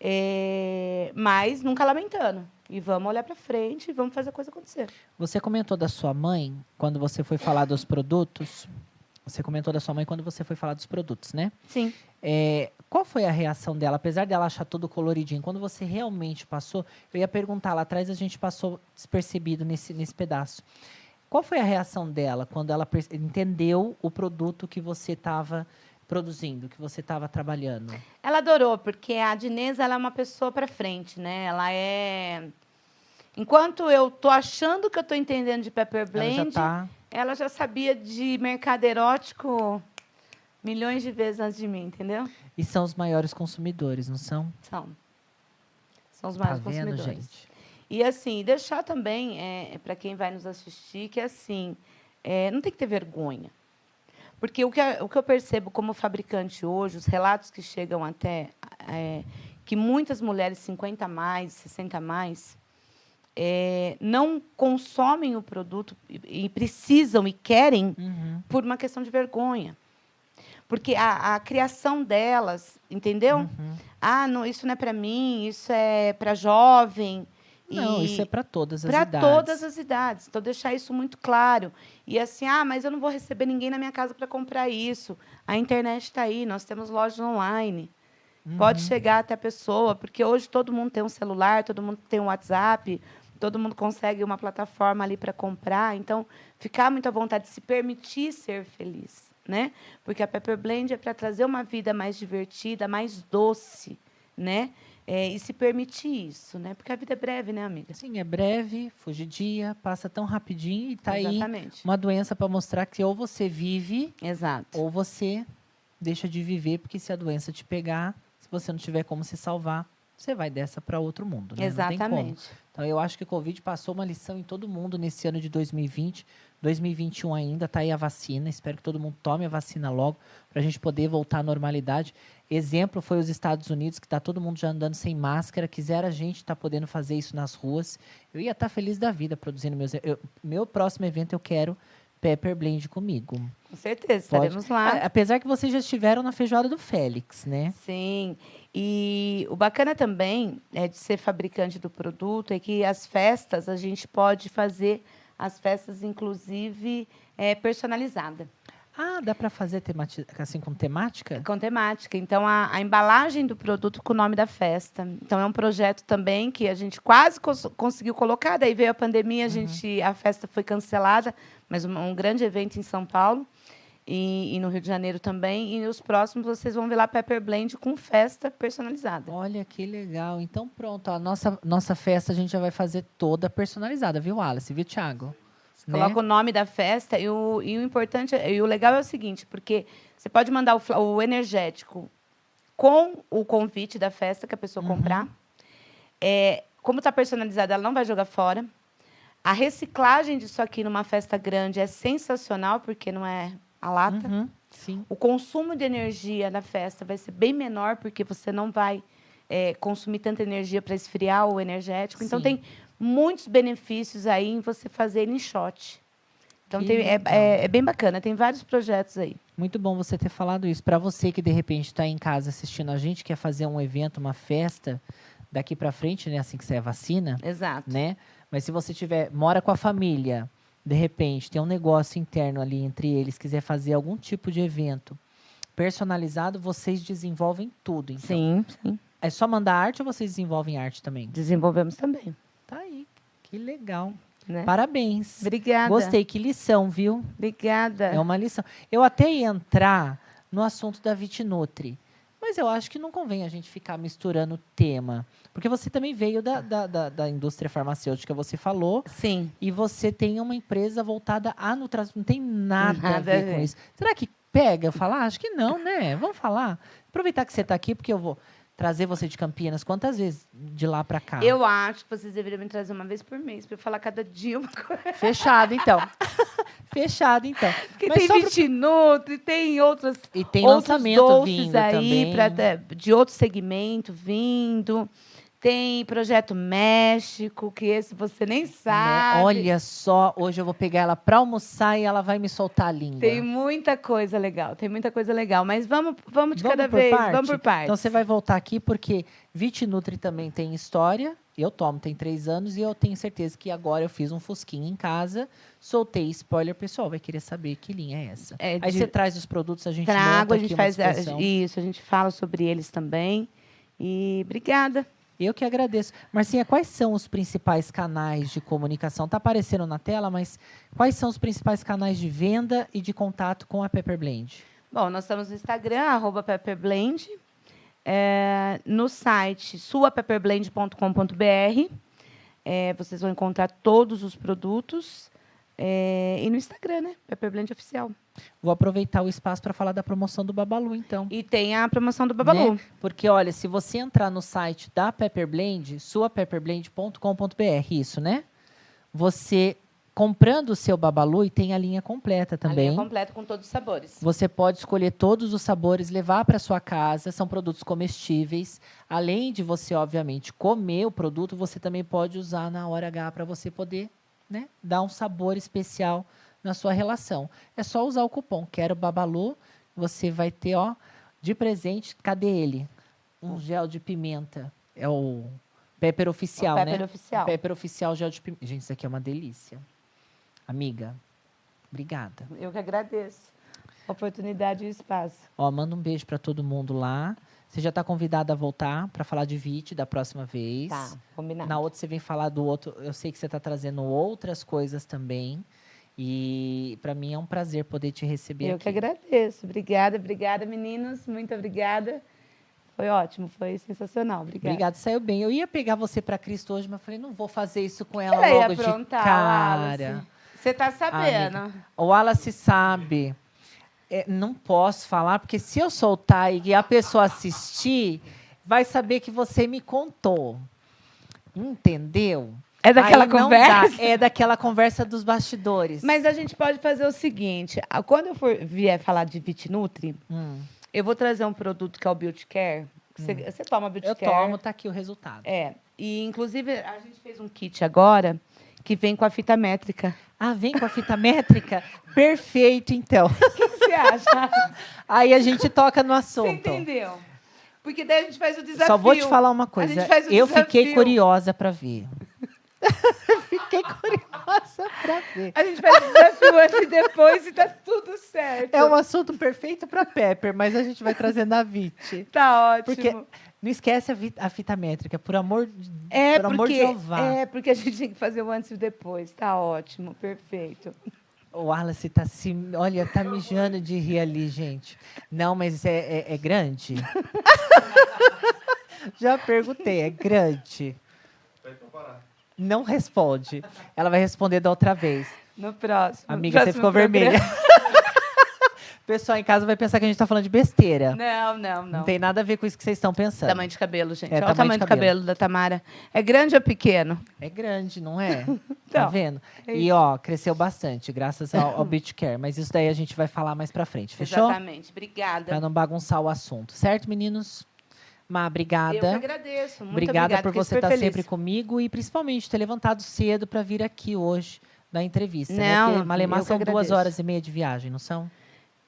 é, mas nunca lamentando. E vamos olhar para frente e vamos fazer a coisa acontecer. Você comentou da sua mãe quando você foi falar dos produtos. Você comentou da sua mãe quando você foi falar dos produtos, né? Sim. É, qual foi a reação dela? Apesar dela achar tudo coloridinho, quando você realmente passou, eu ia perguntar lá atrás, a gente passou despercebido nesse, nesse pedaço. Qual foi a reação dela quando ela entendeu o produto que você estava produzindo, que você estava trabalhando? Ela adorou, porque a Dinesa ela é uma pessoa para frente, né? Ela é. Enquanto eu tô achando que eu tô entendendo de Pepper Ela Blend, já tá. ela já sabia de mercado erótico milhões de vezes antes de mim, entendeu? E são os maiores consumidores, não são? São. São os Tá maiores vendo, consumidores. gente? E assim, deixar também, é, para quem vai nos assistir, que assim, é, não tem que ter vergonha. Porque o que, o que eu percebo como fabricante hoje, os relatos que chegam até, é, que muitas mulheres 50 a mais, 60 a mais, é, não consomem o produto e, e precisam e querem Uhum. por uma questão de vergonha. Porque a, a criação delas, entendeu? Uhum. Ah, não, isso não é para mim, isso é para jovem. Não, E- isso é para todas as para idades. todas as idades. Então, deixar isso muito claro. E assim, ah, mas eu não vou receber ninguém na minha casa para comprar isso. A internet está aí, nós temos lojas online. Pode Uhum. chegar até a pessoa, porque hoje todo mundo tem um celular, todo mundo tem um WhatsApp, todo mundo consegue uma plataforma ali para comprar. Então, ficar muito à vontade, se permitir ser feliz, né? Porque a Pepper Blend é para trazer uma vida mais divertida, mais doce, né? É, e se permitir isso, né? Porque a vida é breve, né, amiga? Sim, é breve, fugidia, passa tão rapidinho e tá aí Exatamente. uma doença para mostrar que ou você vive Exato. ou você deixa de viver, porque se a doença te pegar, se você não tiver como se salvar, você vai dessa para outro mundo, né? Exatamente. Então eu acho que o Covid passou uma lição em todo mundo nesse ano de 2020, 2021 ainda, tá aí a vacina. Espero que todo mundo tome a vacina logo para a gente poder voltar à normalidade. Exemplo foi os Estados Unidos, que tá todo mundo já andando sem máscara. Quisera a gente estar podendo fazer isso nas ruas. Eu ia estar feliz da vida produzindo meus. eu- meu próximo evento eu quero Pepper Blend comigo. Com certeza, estaremos lá. A- Apesar que vocês já estiveram na feijoada do Félix, né? Sim. E o bacana também é de ser fabricante do produto é que as festas a gente pode fazer as festas, inclusive, é, personalizada, Ah, dá para fazer temati- assim com temática? com temática. Então, a, a embalagem do produto com o nome da festa. Então, é um projeto também que a gente quase cons- conseguiu colocar. Daí veio a pandemia, a, gente, a festa foi cancelada, mas um, um grande evento em São Paulo. E, e no Rio de Janeiro também. E nos próximos vocês vão ver lá Pepper Blend com festa personalizada. Olha que legal. Então pronto, a nossa, nossa festa a gente já vai fazer toda personalizada, viu, Alice? Viu, Thiago? Né? Coloca o nome da festa e o, e o importante é- e o legal é o seguinte, porque você pode mandar o, o energético com o convite da festa que a pessoa comprar. É, como está personalizada, ela não vai jogar fora. A reciclagem disso aqui numa festa grande é sensacional, porque não é a lata. Uhum, sim. O consumo de energia na festa vai ser bem menor, porque você não vai é, consumir tanta energia para esfriar o energético. Então, Sim. tem muitos benefícios aí em você fazer ele em shot. Então, tem, é, é- é bem bacana. Tem vários projetos aí. Muito bom você ter falado isso. Para você que de repente está em casa assistindo a gente, quer fazer um evento, uma festa daqui para frente, né? Assim que sair a vacina, Exato. né? Mas se você tiver mora com a família, de repente tem um negócio interno ali entre eles, quiser fazer algum tipo de evento personalizado, vocês desenvolvem tudo. Então, Sim, sim. é só mandar arte ou vocês desenvolvem arte também? Desenvolvemos também. Tá aí. Que legal. Né? Parabéns. Obrigada. Gostei, que lição, viu? Obrigada. É uma lição. Eu até ia entrar no assunto da Vitinutri, mas eu acho que não convém a gente ficar misturando o tema. Porque você também veio da, da, da, da indústria farmacêutica, você falou, Sim. e você tem uma empresa voltada à nutração. Não tem nada, a Nada a ver com ver. isso. Será que pega eu falar? Acho que não, né? Vamos falar. Aproveitar que você está aqui, porque eu vou trazer você de Campinas quantas vezes de lá para cá? Eu acho que vocês deveriam me trazer uma vez por mês, para eu falar cada dia uma coisa. Fechado, então. Fechado, então. Porque Mas tem pra- Vitinutri, tem outras E tem outros lançamento doces vindo aí também. pra, de outro segmento vindo. Tem projeto México, que esse você nem Né? sabe. Olha só, hoje eu vou pegar ela para almoçar e ela vai me soltar a língua. Tem muita coisa legal, tem muita coisa legal. Mas vamos, vamos de Vamos cada vez, parte? vamos por partes. Então você vai voltar aqui porque Vitinutri também tem história. Eu tomo, tem três anos e eu tenho certeza que agora eu fiz um fusquinho em casa, soltei spoiler, pessoal vai querer saber que linha é essa. É, Aí de- você traz os produtos, a gente Trago, a gente faz a- discussão. isso, a gente fala sobre eles também. E obrigada. Eu que agradeço. Marcinha, quais são os principais canais de comunicação? Está aparecendo na tela, mas quais são os principais canais de venda e de contato com a Pepper Blend? Bom, nós estamos no Instagram, arroba pepperblend. É, no site suapepperblend.com.br. É, vocês vão encontrar todos os produtos. É, e no Instagram, né? Pepperblend Oficial. Vou aproveitar o espaço para falar da promoção do Babalu, então. E tem a promoção do Babalu. Né? Porque, olha, se você entrar no site da Pepper Blend, suapepperblend.com.br, isso, né? Você, comprando o seu Babalu, e tem a linha completa A também. linha completa com todos os sabores. Você pode escolher todos os sabores, levar para sua casa. São produtos comestíveis. Além de você, obviamente, comer o produto, você também pode usar na hora H para você poder né, dar um sabor especial na sua relação. É só usar o cupom Quero Babalu. Você vai ter, ó, de presente, cadê ele? Um gel de pimenta. É o Pepper oficial, o né? Pepper oficial. Pepper oficial gel de pimenta. Gente, isso aqui é uma delícia. Amiga, obrigada. Eu que agradeço a oportunidade e o espaço. Ó, manda um beijo para todo mundo lá. Você já está convidada a voltar para falar de VIT da próxima vez. Tá, combinado. Na outra você vem falar do outro. Eu sei que você está trazendo outras coisas também. E para mim é um prazer poder te receber Eu aqui. que agradeço. Obrigada, obrigada, meninos. Muito obrigada. Foi ótimo, foi sensacional. Obrigada. Obrigada, saiu bem. Eu ia pegar você para Cristo hoje, mas falei, não vou fazer isso com ela Ela ia logo de aprontar, cara. Wallace. Você tá sabendo. O Wallace sabe. É, não posso falar, porque se eu soltar e a pessoa assistir, vai saber que você me contou. Entendeu? É daquela Aí não conversa? dá. É daquela conversa dos bastidores. Mas a gente pode fazer o seguinte: quando eu for vier falar de Vitnutri, Hum, eu vou trazer um produto que é o Beauty Care. Você, você toma Beauty eu Care? tomo, tá aqui o resultado. É. E, inclusive, a gente fez um kit agora que vem com a fita métrica. Ah, vem com a fita métrica? Perfeito, então. Você acha? Aí a gente toca no você assunto. entendeu? Porque daí a gente faz o desafio. Só vou te falar uma coisa. Eu fiquei desafio. curiosa para ver. fiquei curiosa para ver. A gente faz o desafio antes e depois e tá tudo certo. É um assunto perfeito para Pepper, mas a gente vai trazer na VIT. Tá ótimo. Porque não esquece a, vi- a fita métrica, por amor de, É por amor de porque, Jeová. é porque a gente tem que fazer o antes e o depois. Tá ótimo, perfeito. O Wallace tá se, olha, tá mijando de rir ali, gente. Não, mas é, é, é grande? Já perguntei, é grande? Não responde. Ela vai responder da outra vez. No próximo. Amiga, você próximo ficou programa. vermelha. O pessoal em casa vai pensar que a gente tá falando de besteira. Não, não, não. Não tem nada a ver com isso que vocês estão pensando. Tamanho de cabelo, gente. É, Olha o tamanho de de cabelo. da Tamara. É grande ou pequeno? É grande, não é? tá Então, vendo? é E ó, cresceu bastante, graças ao, ao Beach Care. Mas isso daí a gente vai falar mais pra frente, fechou? Exatamente. Obrigada. Pra não bagunçar o assunto, certo, meninos? Má, Eu que obrigada. agradeço. Muito Obrigada obrigada por você estar feliz. sempre comigo e principalmente ter levantado cedo para vir aqui hoje na entrevista. né? Não, Porque Malemar são duas horas e meia de viagem, não são?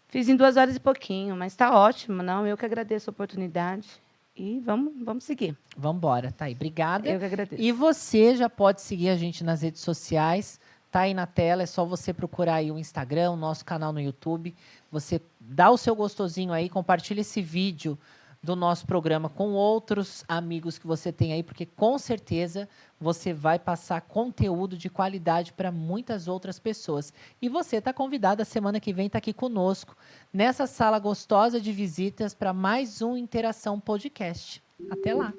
Fiz em duas horas e pouquinho, mas tá ótimo. Não, eu que agradeço a oportunidade. E vamos, vamos seguir. Vamos embora, tá aí. Obrigada. Eu que agradeço. E você já pode seguir a gente nas redes sociais. Tá aí na tela, é só você procurar aí o Instagram, o nosso canal no YouTube. Você dá o seu gostosinho aí, compartilha esse vídeo do nosso programa com outros amigos que você tem aí, porque com certeza você vai passar conteúdo de qualidade para muitas outras pessoas. E você está convidado a semana que vem estar aqui conosco nessa sala gostosa de visitas para mais um Interação Podcast. Até lá!